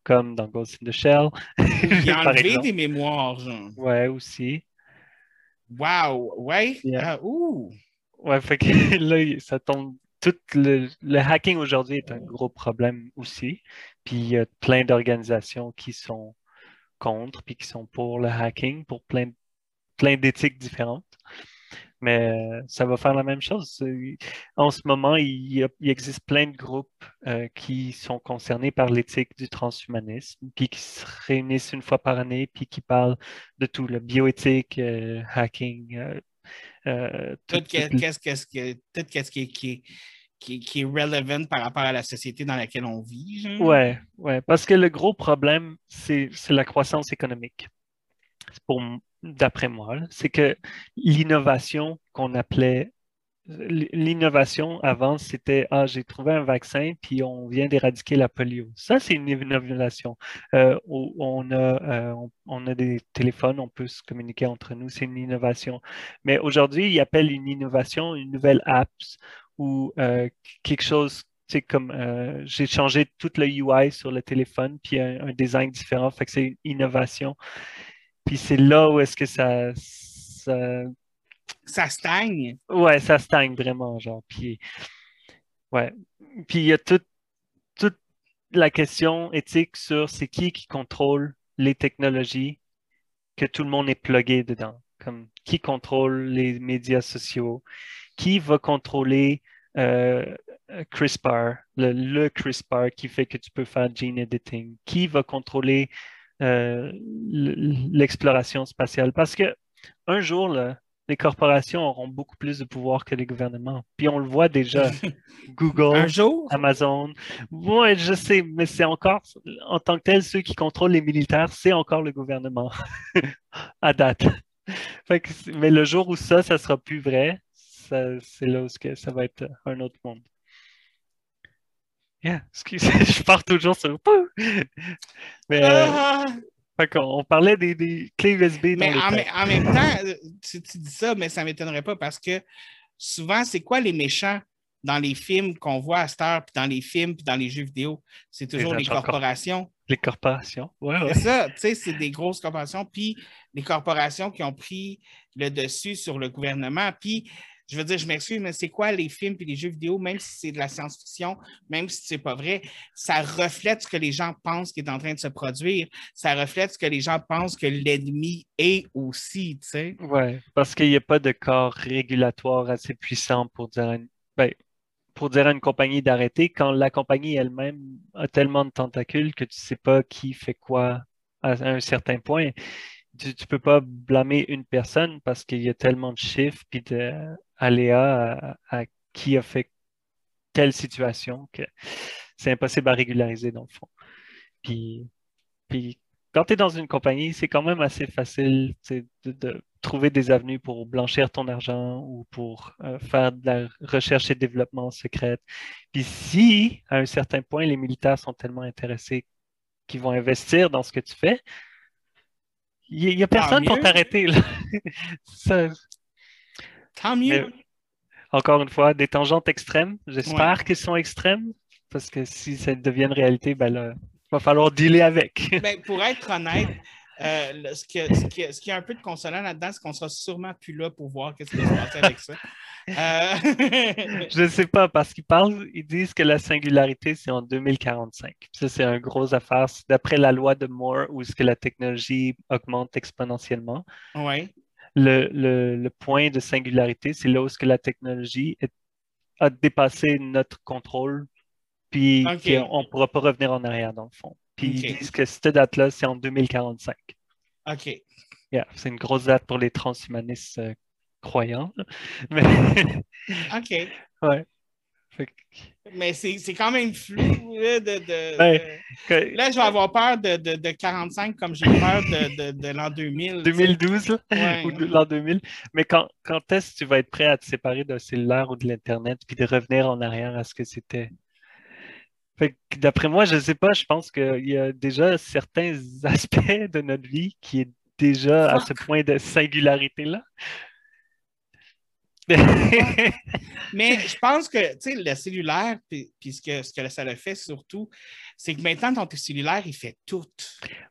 comme dans Ghost in the Shell. Il a enlevé des mémoires, genre. Ouais, aussi. Wow. Ouais. Yeah. Ah, ouh. Ouais, fait que là, ça tombe. Tout le, le hacking aujourd'hui est un gros problème aussi. Puis il y a plein d'organisations qui sont contre, puis qui sont pour le hacking, pour plein, plein d'éthiques différentes. Mais euh, ça va faire la même chose. En ce moment, il, existe plein de groupes euh, qui sont concernés par l'éthique du transhumanisme, puis qui se réunissent une fois par année, puis qui parlent de tout, le bioéthique, euh, hacking, euh, Tout tout- que- tout- qu'est-ce qu'est-ce que- tout qu'est-ce qui est, qui, est, qui, est- qui est relevant par rapport à la société dans laquelle on vit. genre. Ouais, ouais, parce que le gros problème, c'est c'est la croissance économique. Pour, d'après moi, c'est que l'innovation qu'on appelait l'innovation avant, c'était ah j'ai trouvé un vaccin puis on vient d'éradiquer la polio. Ça c'est une innovation. Euh, on a euh, on, a des téléphones, on peut se communiquer entre nous, c'est une innovation. Mais aujourd'hui, ils appellent une innovation une nouvelle app ou euh, quelque chose c'est comme j'ai changé tout le UI sur le téléphone, puis un, un design différent, fait que c'est une innovation. Puis c'est là où est-ce que ça, ça, Ça stagne. ouais, ça stagne vraiment, genre. Puis, ouais. Puis il y a toute, toute la question éthique sur c'est qui qui contrôle les technologies que tout le monde est plugué dedans. Comme qui contrôle les médias sociaux, qui va contrôler euh, CRISPR, le, le CRISPR qui fait que tu peux faire gene editing, qui va contrôler euh, l'exploration spatiale. Parce que un jour, là, les corporations auront beaucoup plus de pouvoir que les gouvernements. Puis on le voit déjà. Google, Un jour, Amazon. Ouais, je sais, mais c'est encore, en tant que tel, ceux qui contrôlent les militaires, c'est encore le gouvernement à date. Fait que c'est- mais le jour où ça, ça sera plus vrai, c'est là où ça va être un autre monde. Yeah, excusez, je pars toujours sur. Mais euh, Ah! fait qu'on- on parlait des, des clés USB Mais en, même temps, euh, tu, tu dis ça, mais ça ne m'étonnerait pas parce que souvent, c'est quoi les méchants dans les films qu'on voit à cette heure, puis dans les films, puis dans les jeux vidéo? C'est toujours Les corporations. Les corporations. Ouais, ouais. C'est ça, tu sais, c'est des grosses corporations, puis les corporations qui ont pris le dessus sur le gouvernement. Puis, je veux dire, je m'excuse, mais c'est quoi les films et les jeux vidéo, même si c'est de la science-fiction, même si c'est pas vrai, ça reflète ce que les gens pensent qui est en train de se produire. Ça reflète ce que les gens pensent que l'ennemi est aussi, tu sais. Ouais, parce qu'il n'y a pas de corps régulatoire assez puissant pour dire ben, pour dire à une compagnie d'arrêter quand la compagnie elle-même a tellement de tentacules que tu ne sais pas qui fait quoi à un certain point. Tu ne peux pas blâmer une personne parce qu'il y a tellement de chiffres puis d'aléas à, à qui a fait telle situation que c'est impossible à régulariser dans le fond. Puis, puis quand tu es dans une compagnie, c'est quand même assez facile de, de trouver des avenues pour blanchir ton argent ou pour euh, faire de la recherche et développement secrète. Puis si, à un certain point, les militaires sont tellement intéressés qu'ils vont investir dans ce que tu fais, il n'y a personne pour t'arrêter. Ça- Tant mieux. Mais- encore une fois, des tangentes extrêmes. J'espère qu'elles sont extrêmes, parce que si ça devient une réalité, ben là, il va falloir dealer avec. Ben, pour être honnête, Euh, ce, que- ce qui, ce qui est un peu de consolant là-dedans, c'est qu'on sera sûrement plus là pour voir qu'est-ce qui va se passer avec ça. Euh, Je ne sais pas, parce qu'ils parlent, ils disent que la singularité, c'est en 2045. Ça, c'est un gros affaire. D'après la loi de Moore, où est-ce que la technologie augmente exponentiellement, ouais. Le, le- le point de singularité, c'est là où est-ce que la technologie est- a dépassé notre contrôle, puis qu'on ne pourra pas revenir en arrière, dans le fond. Puis ils disent que cette date-là, c'est en 2045. OK. Yeah, c'est une grosse date pour les transhumanistes euh, croyants. Mais, OK. ouais. Fait que- Mais c'est quand même flou là, de, de- Ouais. de- que- Là, je vais avoir peur de, de, de 45 comme j'ai eu peur de, l'an 2000. tu sais. 2012 là, Ouais. ou de l'an 2000. Mais quand, quand est-ce que tu vas être prêt à te séparer d'un cellulaire ou de l'Internet puis de revenir en arrière à ce que c'était? D'après moi, je ne sais pas, je pense qu'il y a déjà certains aspects de notre vie qui est déjà à ce point de singularité-là. Mais je pense que, le cellulaire, puis, puis ce, que, ce que ça le fait surtout, c'est que maintenant, ton cellulaire, il fait tout.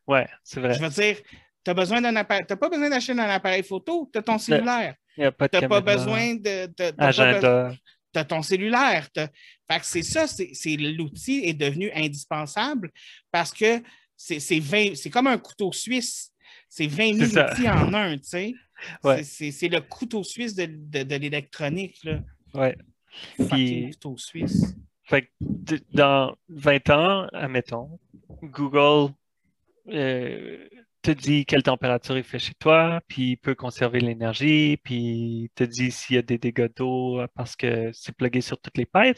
Ouais, c'est vrai. Je veux dire, tu besoin d'un appareil, t'as pas besoin d'acheter un appareil photo, tu as ton cellulaire. Tu n'as pas besoin de. agenda. tu as ton cellulaire. Fait que c'est ça, c'est l'outil est devenu indispensable parce que c'est c'est 20 c'est comme un couteau suisse. C'est 20 000 C'est ça. outils en un, tu sais. Ouais. C'est- le couteau suisse de, de, de l'électronique, là. Ouais. Puis- couteau suisse. Fait que dans 20 ans, admettons, Google euh, te dit quelle température il fait chez toi, puis il peut conserver l'énergie, puis il te dit s'il y a des dégâts d'eau parce que c'est plugué sur toutes les pipes,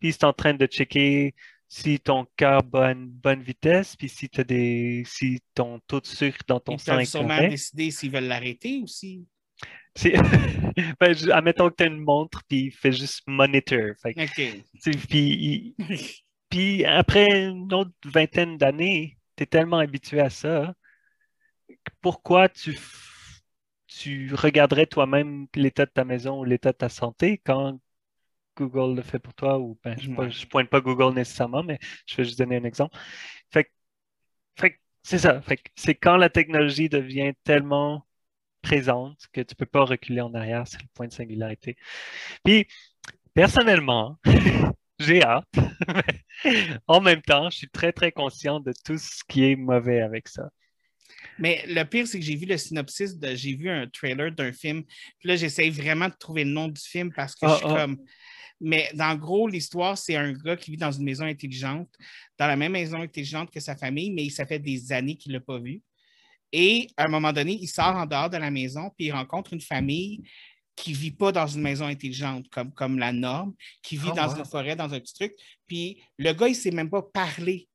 puis c'est en train de checker si ton cœur une bonne vitesse, puis si, t'as des, si ton taux de sucre dans ton Ils sang peuvent est sûrement correct. décider s'ils veulent l'arrêter aussi. C'est- ben, je- admettons que tu as une montre, puis il fait juste monitor. Fait que, tu puis il- Puis après une autre vingtaine d'années, tu es tellement habitué à ça. Pourquoi tu, tu regarderais toi-même l'état de ta maison ou l'état de ta santé quand Google le fait pour toi? Ou ben, je ne pointe pas Google nécessairement, mais je vais juste donner un exemple. Fait, c'est ça. Fait c'est quand la technologie devient tellement présente que tu ne peux pas reculer en arrière, c'est le point de singularité. Puis, personnellement, j'ai hâte. en même temps, je suis très, très conscient de tout ce qui est mauvais avec ça. Mais le pire, c'est que j'ai vu le synopsis, de, j'ai vu un trailer d'un film. Puis là, j'essaye vraiment de trouver le nom du film parce que Ah, je suis ah. comme. Mais dans le gros, l'histoire, c'est un gars qui vit dans une maison intelligente, dans la même maison intelligente que sa famille, mais ça fait des années qu'il ne l'a pas vu. Et à un moment donné, il sort en dehors de la maison, puis il rencontre une famille qui ne vit pas dans une maison intelligente comme, comme la norme, qui vit Oh, dans wow. une forêt, dans un petit truc. Puis le gars, il ne sait même pas parler.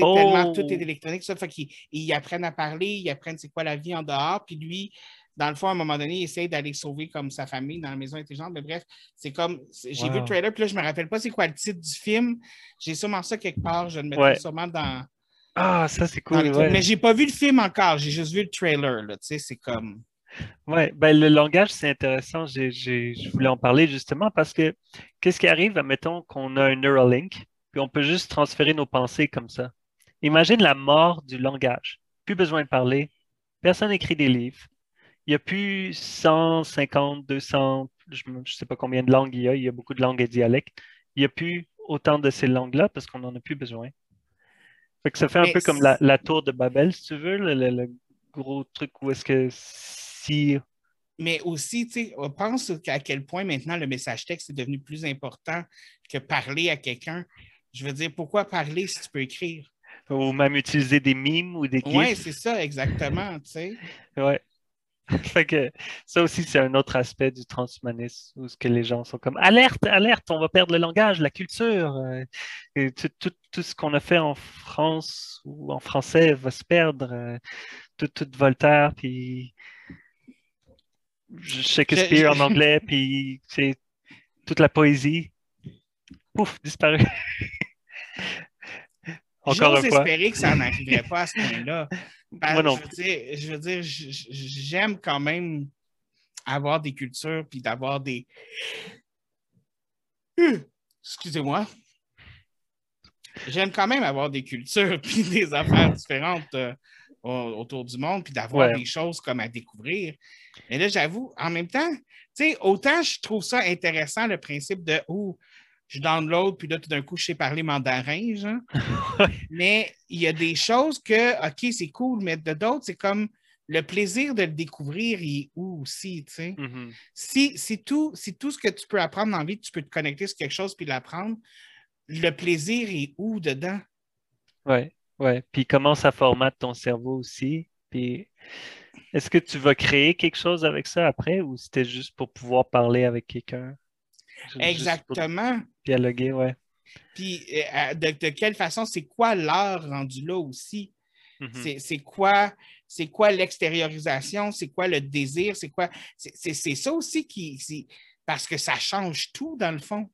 Oh! Tellement tout est électronique, ça fait qu'ils ils apprennent à parler, ils apprennent c'est quoi la vie en dehors. Puis lui, dans le fond, à un moment donné, il essaie d'aller sauver comme sa famille dans la maison intelligente. Mais bref, c'est comme. J'ai Wow. vu le trailer, puis là, je ne me rappelle pas c'est quoi le titre du film. J'ai sûrement ça quelque part. Je le mettrai Ouais. sûrement dans. Ah, ça, c'est cool. les ouais. Mais j'ai pas vu le film encore, j'ai juste vu le trailer. Là, tu sais, c'est comme. Ouais, ben le langage, c'est intéressant. Je voulais en parler justement parce que qu'est-ce qui arrive, admettons qu'on a un Neuralink, puis on peut juste transférer nos pensées comme ça. Imagine la mort du langage. Plus besoin de parler. Personne n'écrit des livres. Il n'y a plus 150, 200, je ne sais pas combien de langues il y a. Il y a beaucoup de langues et dialectes. Il n'y a plus autant de ces langues-là parce qu'on n'en a plus besoin. Fait que ça fait un Mais peu comme la, la tour de Babel, si tu veux, le, le- le gros truc où est-ce que si Mais aussi, tu sais, on pense à quel point maintenant le message texte est devenu plus important que parler à quelqu'un. Je veux dire, pourquoi parler si tu peux écrire? ou même utiliser des mimes ou des Oui, c'est ça, exactement. Tu sais. Ouais. Fait que ça aussi, c'est un autre aspect du transhumanisme où ce que les gens sont comme alerte, alerte, on va perdre le langage, la culture. euh, et tout, tout- tout ce qu'on a fait en France ou en français va se perdre. euh, tout, tout Voltaire, puis Shakespeare en anglais, puis c'est toute la poésie. Pouf, disparu. Encore J'ose une fois. espérer que ça n'arriverait pas à ce point-là. Parce- Moi non je veux dire, je veux dire, j'aime quand même avoir des cultures puis d'avoir des. Euh, Excusez-moi. J'aime quand même avoir des cultures puis des affaires différentes. euh, autour du monde, puis d'avoir Ouais. des choses comme à découvrir. Mais là, j'avoue, en même temps, tu sais, autant je trouve ça intéressant, le principe de oh, je download, puis là, tout d'un coup, je sais parler mandarin, genre. Mais il y a des choses que, OK, c'est cool, mais de d'autres, c'est comme le plaisir de le découvrir, il est où aussi, tu sais? Mhm. si, si, tout, si tout ce que tu peux apprendre dans la vie, tu peux te connecter sur quelque chose puis l'apprendre, le plaisir est où dedans? Ouais, ouais. Puis comment ça formate ton cerveau aussi? Puis est-ce que tu vas créer quelque chose avec ça après ou c'était juste pour pouvoir parler avec quelqu'un? Pour Exactement. Dialoguer, ouais. Puis euh, de, de quelle façon, c'est quoi l'art rendu là aussi? Mhm. C'est- C'est quoi, c'est quoi l'extériorisation? C'est quoi le désir? C'est quoi? c'est- C'est c'est ça aussi qui. c'est- Parce que ça change tout dans le fond.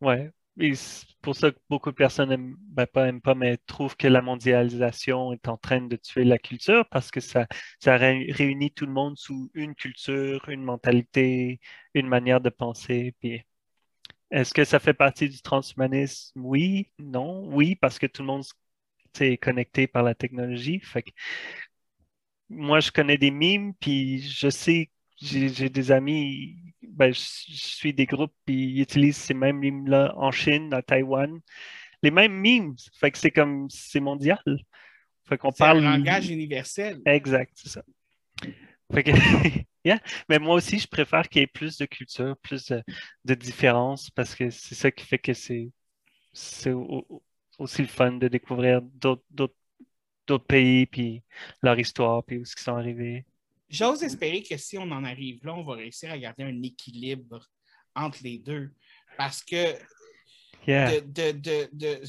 Ouais. Et c'est pour ça que beaucoup de personnes aiment, ben pas aiment pas, mais trouvent que la mondialisation est en train de tuer la culture parce que ça, ça ré- réunit tout le monde sous une culture, une mentalité, une manière de penser. Puis est-ce que ça fait partie du transhumanisme? Oui, non, oui, parce que tout le monde est connecté par la technologie. Fait que moi, je connais des mimes, puis je sais, j'ai j'ai des amis, ben, je, je suis des groupes, puis ils utilisent ces mêmes mimes-là en Chine, à Taïwan. Les mêmes. Fait que c'est comme, c'est mondial. Fait qu'on C'est un parle. langage universel. Exact, c'est ça. Fait que, yeah. Mais moi aussi, je préfère qu'il y ait plus de culture, plus de, de différence, parce que c'est ça qui fait que c'est c'est au- au- aussi le fun de découvrir d'autres d'autres d'autres pays, puis leur histoire, puis où ils sont arrivés. J'ose espérer que si on en arrive là, on va réussir à garder un équilibre entre les deux. Parce que Yeah. de. de, de, de-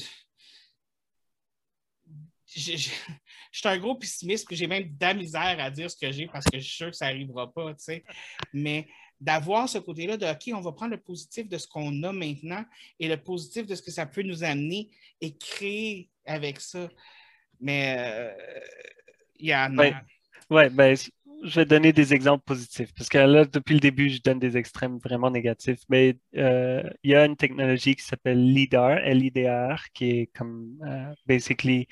je, suis un gros pessimiste, puis j'ai même de la misère à dire ce que j'ai parce que je suis sûr que ça n'arrivera pas, tu sais. Mais d'avoir ce côté-là de OK, on va prendre le positif de ce qu'on a maintenant et le positif de ce que ça peut nous amener et créer avec ça. Mais il y a. Ouais. Ouais, ben, je vais donner des exemples positifs parce que là, depuis le début, je donne des extrêmes vraiment négatifs. Mais euh, il y a une technologie qui s'appelle LIDAR, L-I-D-A-R, qui est comme, euh, basically,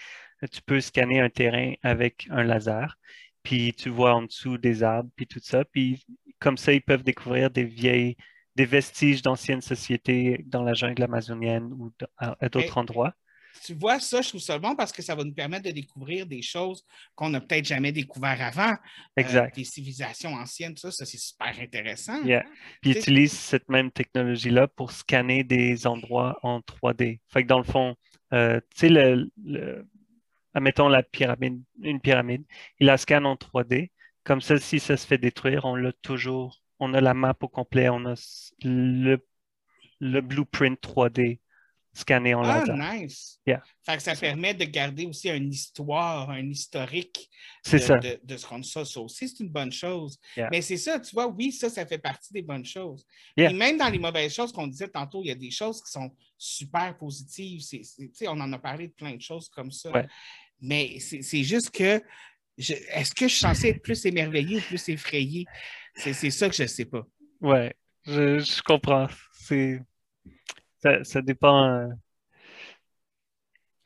tu peux scanner un terrain avec un laser, puis tu vois en dessous des arbres, puis tout ça. Puis comme ça, ils peuvent découvrir des vieilles, des vestiges d'anciennes sociétés dans la jungle amazonienne ou à, à d'autres endroits. tu vois, ça, je trouve ça bon parce que ça va nous permettre de découvrir des choses qu'on n'a peut-être jamais découvert avant. Euh, Exact. des civilisations anciennes, ça, ça c'est super intéressant. Yeah. Puis ils utilisent cette même technologie-là pour scanner des endroits en 3D. Fait que dans le fond, euh, tu sais, le, le- admettons la pyramide, une pyramide, il la scanne en 3D. Comme ça, si ça se fait détruire, on l'a toujours, on a la map au complet, on a le, le blueprint 3D scanné en Ah, laser. nice. Yeah. Fait que ça permet de garder aussi une histoire, un historique de, ça. de, de ce qu'on ça. Ça aussi, c'est une bonne chose. Yeah. Mais c'est ça, tu vois, oui, ça, ça fait partie des bonnes choses. Yeah. Et même dans les mauvaises choses qu'on disait tantôt, il y a des choses qui sont super positives. On en a parlé de plein de choses comme ça. Ouais. Mais c'est juste que est-ce que je suis censé être plus émerveillé ou plus effrayé? C'est c'est ça que je ne sais pas. Ouais, je, je comprends. C'est, ça, dépend. euh,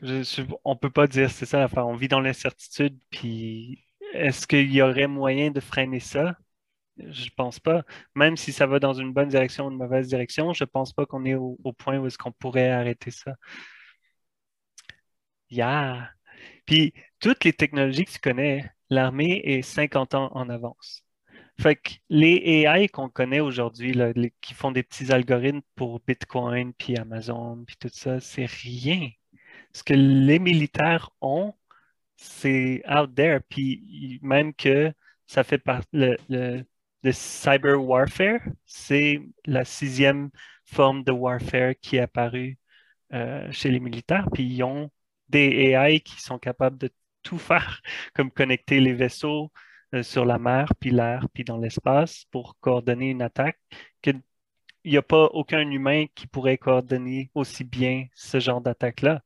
je, je- on peut pas dire, c'est ça l'affaire. On vit dans l'incertitude, puis est-ce qu'il y aurait moyen de freiner ça? Je pense pas. Même si ça va dans une bonne direction ou une mauvaise direction, je pense pas qu'on est au, au point où est-ce qu'on pourrait arrêter ça. Yeah. Puis toutes les technologies que tu connais, l'armée est 50 ans en avance. Fait que les AI qu'on connaît aujourd'hui, qui font des petits algorithmes pour Bitcoin, puis Amazon, puis tout ça, c'est rien. Ce que les militaires ont, c'est out there. Puis même que ça fait partie, le, le cyber warfare, c'est la sixième forme de warfare qui est apparue euh, chez les militaires. Puis ils ont des AI qui sont capables de tout faire, comme connecter les vaisseaux euh, sur la mer, puis l'air, puis dans l'espace pour coordonner une attaque, que il n'y a pas aucun humain qui pourrait coordonner aussi bien ce genre d'attaque-là.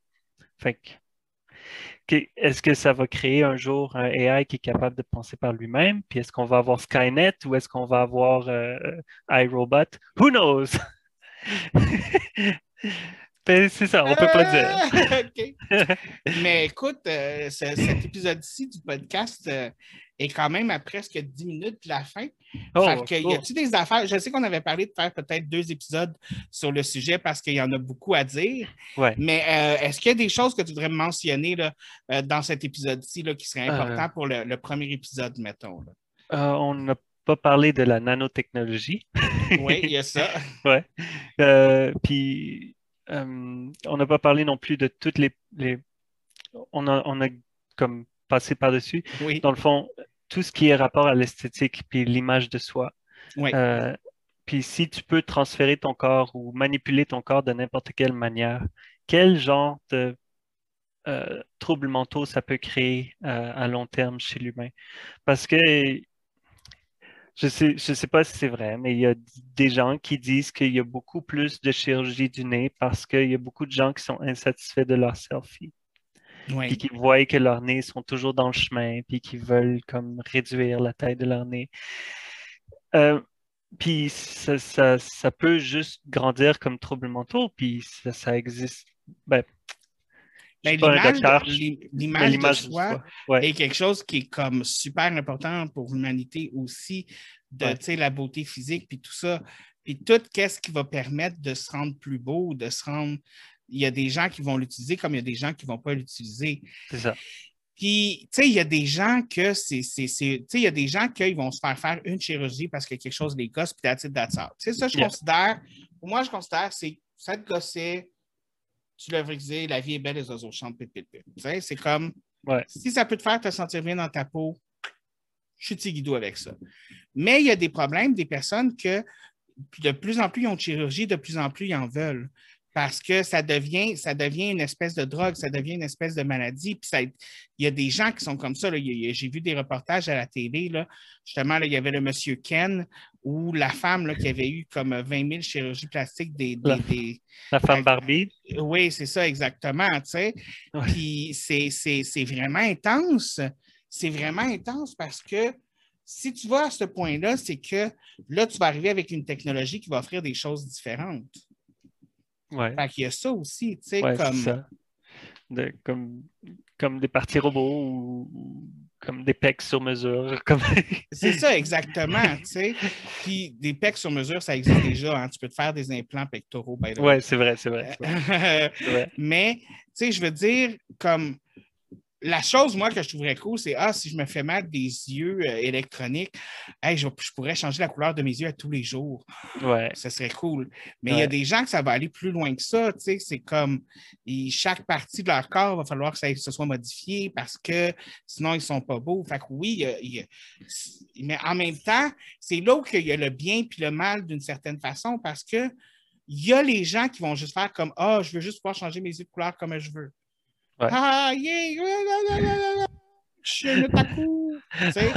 Est-ce que ça va créer un jour un AI qui est capable de penser par lui-même? Puis est-ce qu'on va avoir Skynet ou est-ce qu'on va avoir euh, iRobot? Who knows? Ben, c'est ça, on peut pas dire. Ah. Mais écoute, euh, ce- cet épisode-ci du podcast euh, est quand même à presque 10 minutes de la fin. Oh, Fait que, y cool. a-tu des affaires? Je sais qu'on avait parlé de faire peut-être deux épisodes sur le sujet parce qu'il y en a beaucoup à dire. Ouais. Mais euh, est-ce qu'il y a des choses que tu voudrais mentionner là, dans cet épisode-ci là, qui seraient importants pour le, le premier épisode, mettons? là? On n'a pas parlé de la nanotechnologie. Oui, il y a ça. Ouais. Puis, on n'a pas parlé non plus de toutes les, les... On a, on a comme passé par-dessus. Oui, Dans le fond, tout ce qui est rapport à l'esthétique puis l'image de soi. oui. Euh, puis si tu peux transférer ton corps ou manipuler ton corps de n'importe quelle manière, quel genre de euh, troubles mentaux ça peut créer euh, à long terme chez l'humain? Parce que je sais, je sais pas si c'est vrai, mais il y a des gens qui disent qu'il y a beaucoup plus de chirurgie du nez parce qu'il y a beaucoup de gens qui sont insatisfaits de leur selfie oui. puis qui voient que leurs nez sont toujours dans le chemin, puis qui veulent comme réduire la taille de leur nez. Euh, puis ça, ça, ça peut juste grandir comme troubles mentaux, puis ça, ça existe. Ben, Ben, l'image de- soi. Ouais, est quelque chose qui est comme super important pour l'humanité aussi, de Ouais. tu sais, la beauté physique, puis tout ça. Puis tout, qu'est-ce qui va permettre de se rendre plus beau, de se rendre. Il y a des gens qui vont l'utiliser comme il y a des gens qui ne vont pas l'utiliser. c'est ça. Puis, tu sais, il y a des gens que c'est. Tu sais, il y a des gens qui vont se faire faire une chirurgie parce que quelque chose les gosse, puis that's it, that's all. Tu sais, ça, je Yeah. considère. Pour moi, je considère, c'est ça te gossait, tu l'as brisé, la vie est belle, les oiseaux chantent, pip, pip, pip. Tu sais, c'est comme. Ouais. Si ça peut te faire te sentir bien dans ta peau, je suis tiguidou avec ça. Mais il y a des problèmes, des personnes que de plus en plus ils ont de chirurgie, de plus en plus ils en veulent. Parce que ça devient, ça devient une espèce de drogue, ça devient une espèce de maladie. Puis ça- il y a des gens qui sont comme ça. J'ai vu des reportages à la télé. Là. Justement, là, il y avait le monsieur Ken ou la femme là, qui avait eu comme 20 000 chirurgies plastiques des- des- La- des, La femme. Barbie, oui, c'est ça, exactement. Tu sais. Ouais. Puis c'est- vraiment intense. C'est vraiment intense parce que si tu vas à ce point-là, c'est que là, tu vas arriver avec une technologie qui va offrir des choses différentes. ouais, Fait qu'il y a ça aussi, tu sais, ouais, comme. ça. De- comme, comme des parties robots ou comme des pecs sur mesure. Comme... C'est ça, exactement, tu sais. Puis des pecs sur mesure, ça existe déjà. hein. Tu peux te faire des implants pectoraux, by the way. ouais, c'est vrai, c'est vrai. c'est vrai, c'est vrai. Mais, tu sais, je veux dire, comme la chose, moi, que je trouverais cool, c'est Ah, si je me fais mal des yeux euh, électroniques, hey, je, je pourrais changer la couleur de mes yeux à tous les jours. Ouais, Ce serait cool. Mais il y a des gens que ça va aller plus loin que ça. Tu sais, c'est comme ils- chaque partie de leur corps va falloir que ça se soit modifié parce que sinon, ils ne sont pas beaux. Fait que oui, il y a- il y a- mais en même temps, c'est là où il y a le bien puis le mal d'une certaine façon parce que il y a les gens qui vont juste faire comme Ah, je veux juste pouvoir changer mes yeux de couleur comme je veux. Ouais. Ah, yeah, je suis un otaku. Tu sais,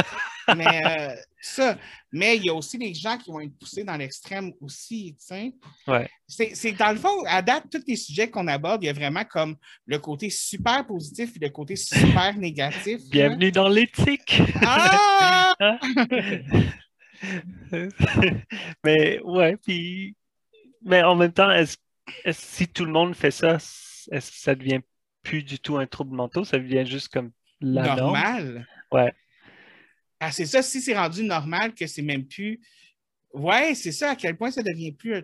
mais euh, ça. Mais il y a aussi les gens qui vont être poussés dans l'extrême aussi. tu sais. ouais. C'est dans le fond, à date, tous les sujets qu'on aborde, il y a vraiment comme le côté super positif et le côté super négatif. Bienvenue dans l'éthique. Ah! mais ouais, puis mais en même temps, est-ce est-ce- si tout le monde fait ça, est-ce que ça devient plus du tout un trouble mental, ça devient juste comme la norme? normal? Ouais. Ah, c'est ça, si c'est rendu normal que c'est même plus. Ouais, c'est ça, à quel point ça devient plus.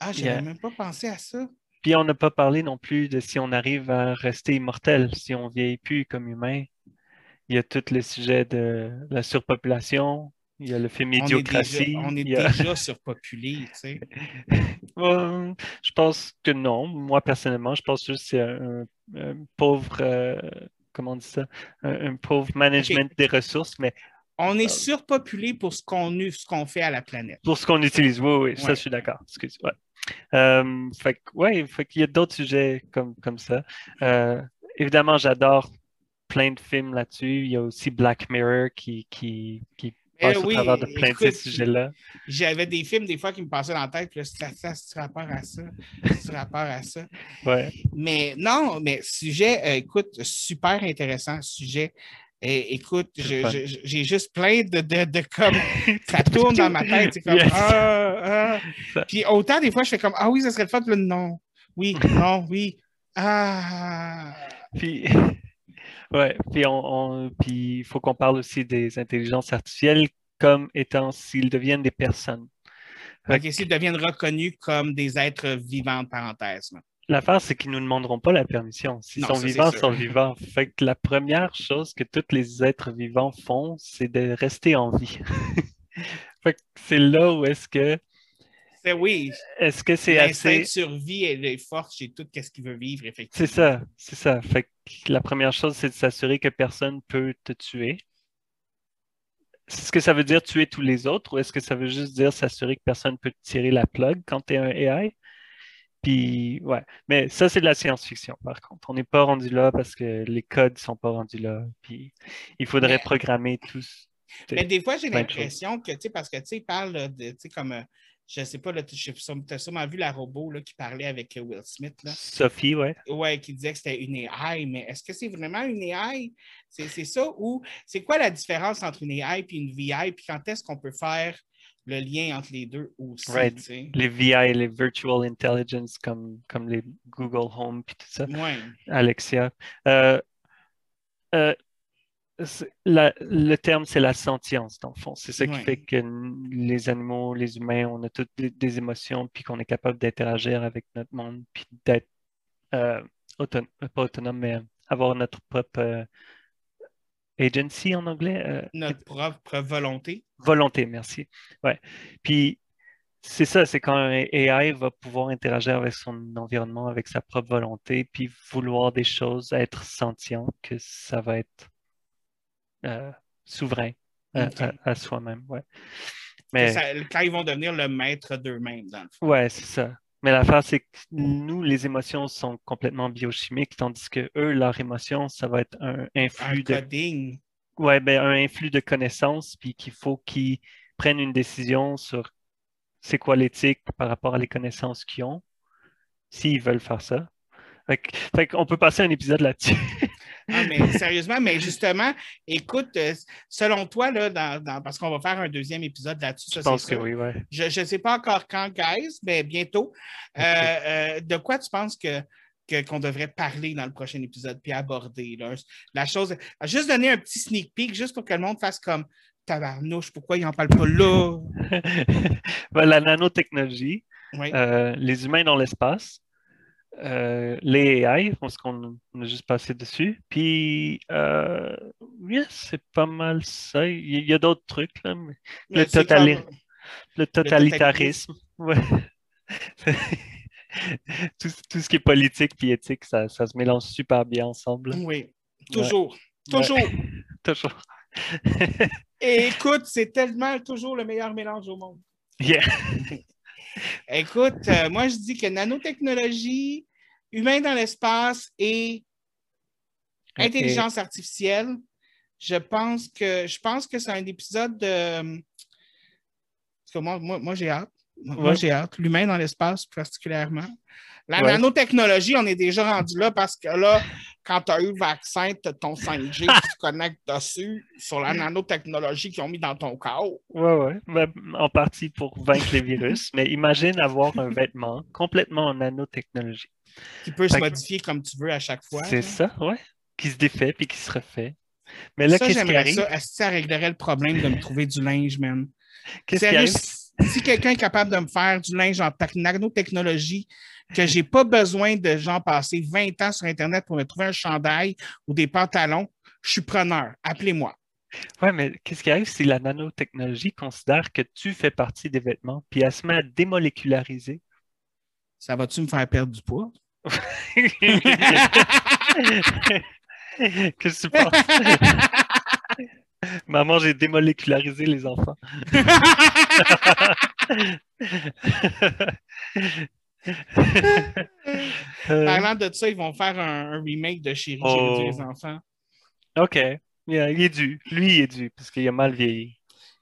Ah, je n'avais Yeah. même pas pensé à ça. Puis on n'a pas parlé non plus de si on arrive à rester immortel, si on vieillit plus comme humain. Il y a tout le sujet de la surpopulation, il y a le film On est Idiocratie. déjà, on est déjà surpopulé, tu sais. Euh, je pense que non. Moi, personnellement, je pense juste que c'est un, un pauvre, euh, comment on dit ça, un, un pauvre management des ressources, mais On est surpopulé pour ce qu'on fait à la planète. pour ce qu'on utilise, oui, oui, ça, je suis d'accord. Ouais. Euh, fait ouais, fait qu'il y a d'autres sujets comme, comme ça. Euh, évidemment, j'adore plein de films là-dessus. Il y a aussi Black Mirror qui, qui, qui passe oui, au travers de plein de ces écoute, sujets-là. J'avais des films des fois qui me passaient dans la tête, puis là, ça, ça, c'est rapport à ça, c'est rapport à ça. Ouais. Mais non, mais sujet, euh, écoute, super intéressant sujet. Et, écoute, C'est j'ai juste plein de, de, de comme ça tourne dans ma tête. C'est comme Yes. ah, ah. Puis autant des fois, je fais comme Ah oui, ça serait le fun, puis là, non. Oui, non, oui. Ah. Puis, ouais, puis on, on- puis il faut qu'on parle aussi des intelligences artificielles comme étant s'ils deviennent des personnes. OK, s'ils deviennent reconnus comme des êtres vivants, parenthèse. L'affaire, c'est qu'ils ne nous demanderont pas la permission. S'ils sont vivants, ils sont vivants. Fait que la première chose que tous les êtres vivants font, c'est de rester en vie. Fait que c'est là où est-ce que C'est oui. est-ce que c'est assez de survie elle est forte chez tout ce qu'il veut vivre, effectivement. C'est ça, c'est ça. Fait que la première chose, c'est de s'assurer que personne peut te tuer. Est-ce que ça veut dire tuer tous les autres ou est-ce que ça veut juste dire s'assurer que personne peut te tirer la plug quand tu es un AI? Puis, ouais. Mais ça, c'est de la science-fiction, par contre. On n'est pas rendu là parce que les codes sont pas rendus là. Puis, il faudrait Mais- programmer tous. Mais des fois, j'ai l'impression que, tu sais, parce que, tu sais, il parle de, tu sais, comme, je sais pas, tu as sûrement vu la robot là, qui parlait avec euh, Will Smith, là. Sophie, ouais. Ouais, qui disait que c'était une AI, mais est-ce que c'est vraiment une AI? C'est ça ou c'est quoi la différence entre une AI et une VI? Puis quand est-ce qu'on peut faire le lien entre les deux aussi? Right. Les VI, les Virtual Intelligence, comme, comme les Google Home, puis tout ça. Ouais. Alexia. Euh, euh, la- le terme, c'est la sentience, dans le fond. C'est ça qui Ouais. fait que les animaux, les humains, on a toutes des, des émotions, puis qu'on est capable d'interagir avec notre monde, puis d'être euh, autonome, pas autonome, mais avoir notre propre euh, agency en anglais. euh, Notre propre volonté. Volonté, merci. Ouais. Puis c'est ça, c'est quand un AI va pouvoir interagir avec son environnement, avec sa propre volonté, puis vouloir des choses, être sentient, que ça va être euh, souverain à, Ok. à- à soi-même. Ouais. Mais ça- quand ils vont devenir le maître d'eux-mêmes, dans le fond. ouais, c'est ça. Mais l'affaire, c'est que nous, les émotions sont complètement biochimiques, tandis que eux, leurs émotions, ça va être un Un influx de coding. Ouais, ben, un influx de connaissances, puis qu'il faut qu'ils prennent une décision sur c'est quoi l'éthique par rapport à les connaissances qu'ils ont, s'ils veulent faire ça. Fait, qu'on peut passer un épisode là-dessus. Ah, mais sérieusement, mais justement, écoute, euh, selon toi, là, dans, dans- parce qu'on va faire un deuxième épisode là-dessus, ça, Je pense c'est que sûr. oui, ouais. Je ne sais pas encore quand, guys, mais bientôt. Euh, euh, de quoi tu penses que qu'on devrait parler dans le prochain épisode puis aborder là? la chose juste donner un petit sneak peek juste pour que le monde fasse comme tabarnouche pourquoi ils n'en parlent pas là? Ben, la nanotechnologie, Oui. euh, les humains dans l'espace, euh, les AI, parce qu'on on a juste passé dessus. Puis, euh, yes, c'est pas mal ça. Il y, a d'autres trucs, là, mais Mais le totali- comme- le totalitarisme. Ouais. tout, tout ce qui est politique puis éthique, ça, ça se mélange super bien ensemble. oui toujours toujours Toujours. et écoute c'est tellement toujours le meilleur mélange au monde Yeah. Écoute, euh, moi, je dis que nanotechnologie, humain dans l'espace et intelligence artificielle, je pense que je pense que c'est un épisode de. que moi, moi, moi, j'ai hâte. Moi, Ouais. j'ai hâte. L'humain dans l'espace, particulièrement. La Ouais. nanotechnologie, on est déjà rendu là parce que là, quand tu as eu le vaccin, tu as ton 5G, tu te connectes dessus sur la nanotechnologie qu'ils ont mis dans ton corps. Ouais, ouais. Ben, en partie pour vaincre les virus, mais imagine avoir un vêtement complètement en nanotechnologie. Qui peut se que- modifier comme tu veux à chaque fois. C'est ça, ouais. Qui se défait puis qui se refait. Mais là, qu'est-ce qui arrive? ça. Est-ce que ça réglerait le problème de me trouver du linge, man? Qu'est-ce qui arrive? si quelqu'un est capable de me faire du linge en tec- nanotechnologie, que j'ai pas besoin de genre passer 20 ans sur Internet pour me trouver un chandail ou des pantalons, je suis preneur. Appelez-moi. Ouais, mais qu'est-ce qui arrive si la nanotechnologie considère que tu fais partie des vêtements puis elle se met à démoléculariser? Ça va-tu me faire perdre du poids? Qu'est-ce que tu penses? Maman, j'ai démolécularisé les enfants. Euh, Parlant de ça, ils vont faire un, un remake de Chérie, Oh. réduit les enfants. OK. Yeah, il est dû. Lui, il est dû, parce qu'il a mal vieilli.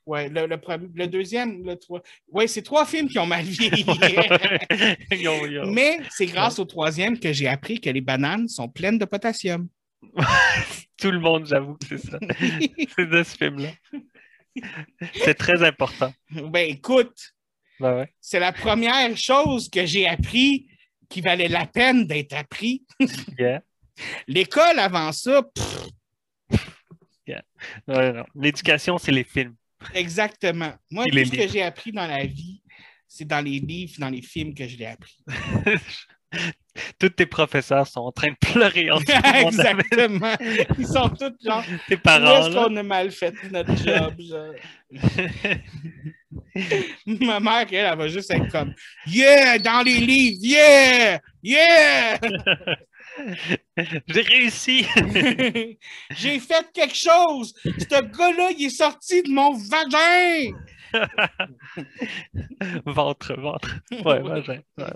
Ouais, le, le, premier- le deuxième, le trois. Ouais, c'est trois films qui ont mal vieilli. Yo, yo. Mais c'est grâce au troisième que j'ai appris que les bananes sont pleines de potassium. Tout le monde, j'avoue que c'est ça. C'est de ce film-là. C'est très important. ben écoute, Ben ouais. c'est la première chose que j'ai appris qui valait la peine d'être appris. Yeah. L'école avant ça. L'éducation, c'est les films. exactement. Moi, tout ce que j'ai appris dans la vie, c'est dans les livres, dans les films que je l'ai appris. Tous tes professeurs sont en train de pleurer en ce. Exactement. Ils sont tous genre, Tes parents. est-ce qu'on a mal fait notre job? genre? Ma mère, elle, elle va juste être comme Yeah, dans les livres, yeah, yeah! J'ai réussi. J'ai fait quelque chose! Ce gars-là, il est sorti de mon vagin! ventre, ventre. Ouais, vagin. Ouais.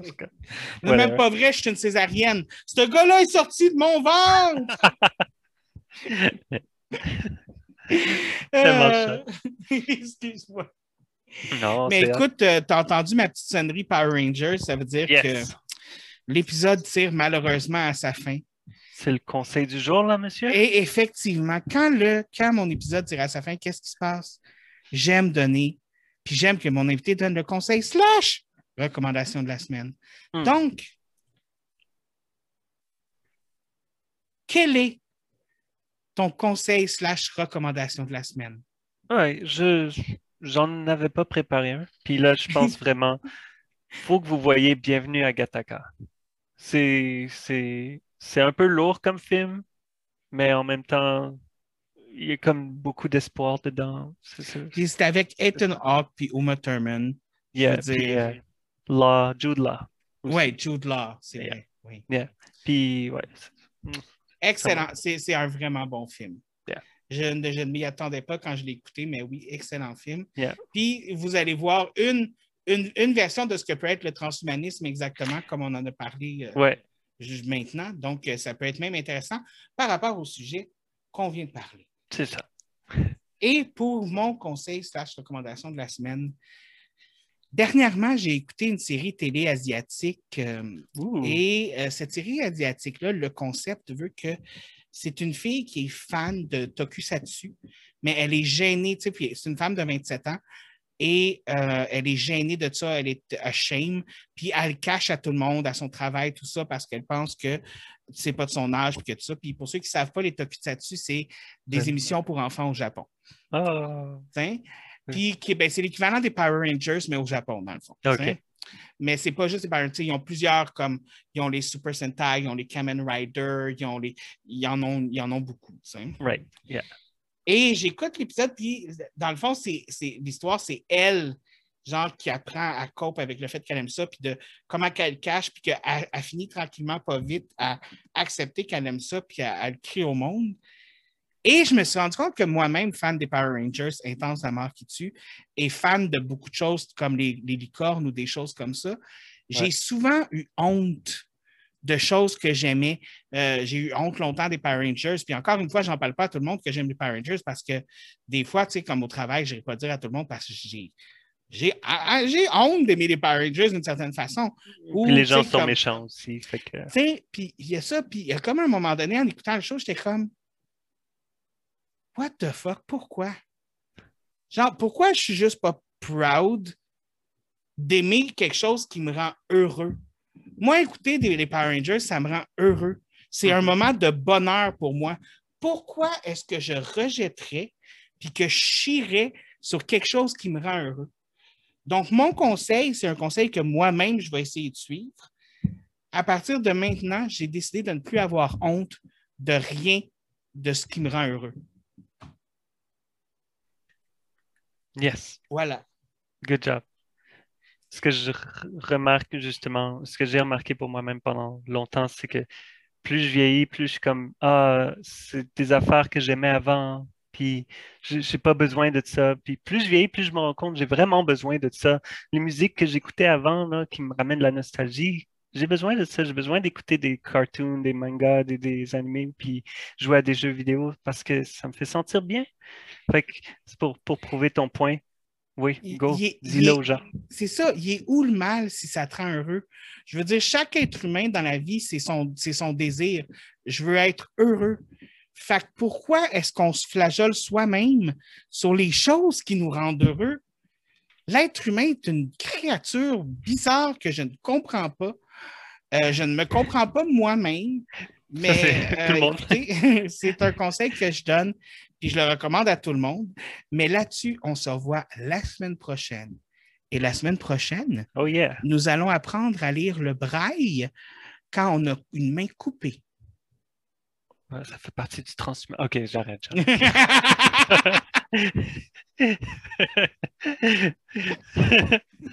C'est même pas vrai, je suis une césarienne. Ce gars-là est sorti de mon ventre! Euh, Excuse-moi. Non, Mais écoute, euh, t'as entendu ma petite sonnerie Power Rangers, ça veut dire Yes. que l'épisode tire malheureusement à sa fin. C'est le conseil du jour, là, monsieur? Et effectivement, quand, le, quand mon épisode tire à sa fin, qu'est-ce qui se passe? J'aime donner, puis j'aime que mon invité donne le conseil slash recommandation de la semaine. Hmm. Donc, quel est ton conseil slash recommandation de la semaine? Ouais, je j'en avais pas préparé un. Puis là, je pense vraiment, faut que vous voyez Bienvenue à Gattaca. C'est c'est c'est un peu lourd comme film, mais en même temps, il y a comme beaucoup d'espoir dedans. C'est avec Ethan Hawke puis Uma Thurman. Yeah, dire- puis, euh, Jude Law. aussi. Oui, Jude Law, c'est Yeah. vrai. Oui. Puis ouais, Excellent. C'est c'est un vraiment bon film. Je, ne- je ne m'y attendais pas quand je l'ai écouté, mais oui, excellent film. Yeah. Puis vous allez voir une, une, une version de ce que peut être le transhumanisme exactement comme on en a parlé euh, ouais, maintenant. Donc, euh, ça peut être même intéressant par rapport au sujet qu'on vient de parler. c'est ça. Et pour mon conseil slash recommandation de la semaine, dernièrement, j'ai écouté une série télé asiatique euh, et euh, cette série asiatique-là, le concept veut que c'est une fille qui est fan de tokusatsu, mais elle est gênée, tu sais, puis c'est une femme de 27 ans et euh, elle est gênée de ça, elle est ashamed, puis elle cache à tout le monde, à son travail, tout ça, parce qu'elle pense que c'est pas de son âge, puis que tout ça. Puis pour ceux qui ne savent pas, les tokusatsu, c'est des émissions pour enfants au Japon. Ah. Puis ben, c'est l'équivalent des Power Rangers, mais au Japon, dans le fond. OK. Mais c'est pas juste les Power Rangers, ils ont plusieurs comme ils ont les Super Sentai, ils ont les Kamen Rider, ils ont les. Ils en ont, ils en ont beaucoup. t'sais. right. Yeah. Et j'écoute l'épisode, puis dans le fond, c'est, c'est- l'histoire, c'est elle, genre, qui apprend à cope avec le fait qu'elle aime ça, puis de comment qu'elle cache, puis qu'elle elle finit tranquillement, pas vite, à accepter qu'elle aime ça, puis à, à le crier au monde. Et je me suis rendu compte que moi-même, fan des Power Rangers, intense la mort qui tue, et fan de beaucoup de choses comme les, les licornes ou des choses comme ça, j'ai souvent eu honte de choses que j'aimais. Euh, j'ai eu honte longtemps des Power Rangers. Puis encore une fois, j'en parle pas à tout le monde que j'aime les Power Rangers parce que des fois, tu sais, comme au travail, je ne vais pas dire à tout le monde parce que j'ai. J'ai j'ai honte d'aimer les Power Rangers d'une certaine façon. Puis les gens sont comme- méchants aussi. Fait que... puis il y a ça, puis il y a comme un moment donné, en écoutant le show, j'étais comme What the fuck? Pourquoi? Genre, pourquoi je suis juste pas proud d'aimer quelque chose qui me rend heureux? Moi, écouter des, les Power Rangers, ça me rend heureux. C'est un moment de bonheur pour moi. Pourquoi est-ce que je rejetterais puis que je chierais sur quelque chose qui me rend heureux? Donc, mon conseil, c'est un conseil que moi-même, je vais essayer de suivre à partir de maintenant, j'ai décidé de ne plus avoir honte de rien de ce qui me rend heureux. Yes. Voilà. Good job. Ce que je remarque justement, ce que j'ai remarqué pour moi-même pendant longtemps, c'est que plus je vieillis, plus je suis comme Ah, c'est des affaires que j'aimais avant, puis j'ai j'ai pas besoin de ça. Puis plus je vieillis, plus je me rends compte, j'ai vraiment besoin de ça. Les musiques que j'écoutais avant, là, qui me ramènent de la nostalgie, j'ai besoin de ça. J'ai besoin d'écouter des cartoons, des mangas, des, des animés, puis jouer à des jeux vidéo parce que ça me fait sentir bien. Fait que c'est pour, pour prouver ton point. Oui, go, dis-le aux gens. C'est ça, il est où le mal si ça te rend heureux? Je veux dire, chaque être humain dans la vie, c'est son, c'est son désir. Je veux être heureux. Fait que pourquoi est-ce qu'on se flageole soi-même sur les choses qui nous rendent heureux? L'être humain est une créature bizarre que je ne comprends pas. Euh, je ne me comprends pas moi-même, mais euh, c'est un conseil que je donne, puis je le recommande à tout le monde. Mais là-dessus, on se revoit la semaine prochaine. Et la semaine prochaine, Oh yeah. nous allons apprendre à lire le braille quand on a une main coupée. Ouais, Ça fait partie du transmis. Ok, j'arrête. j'arrête.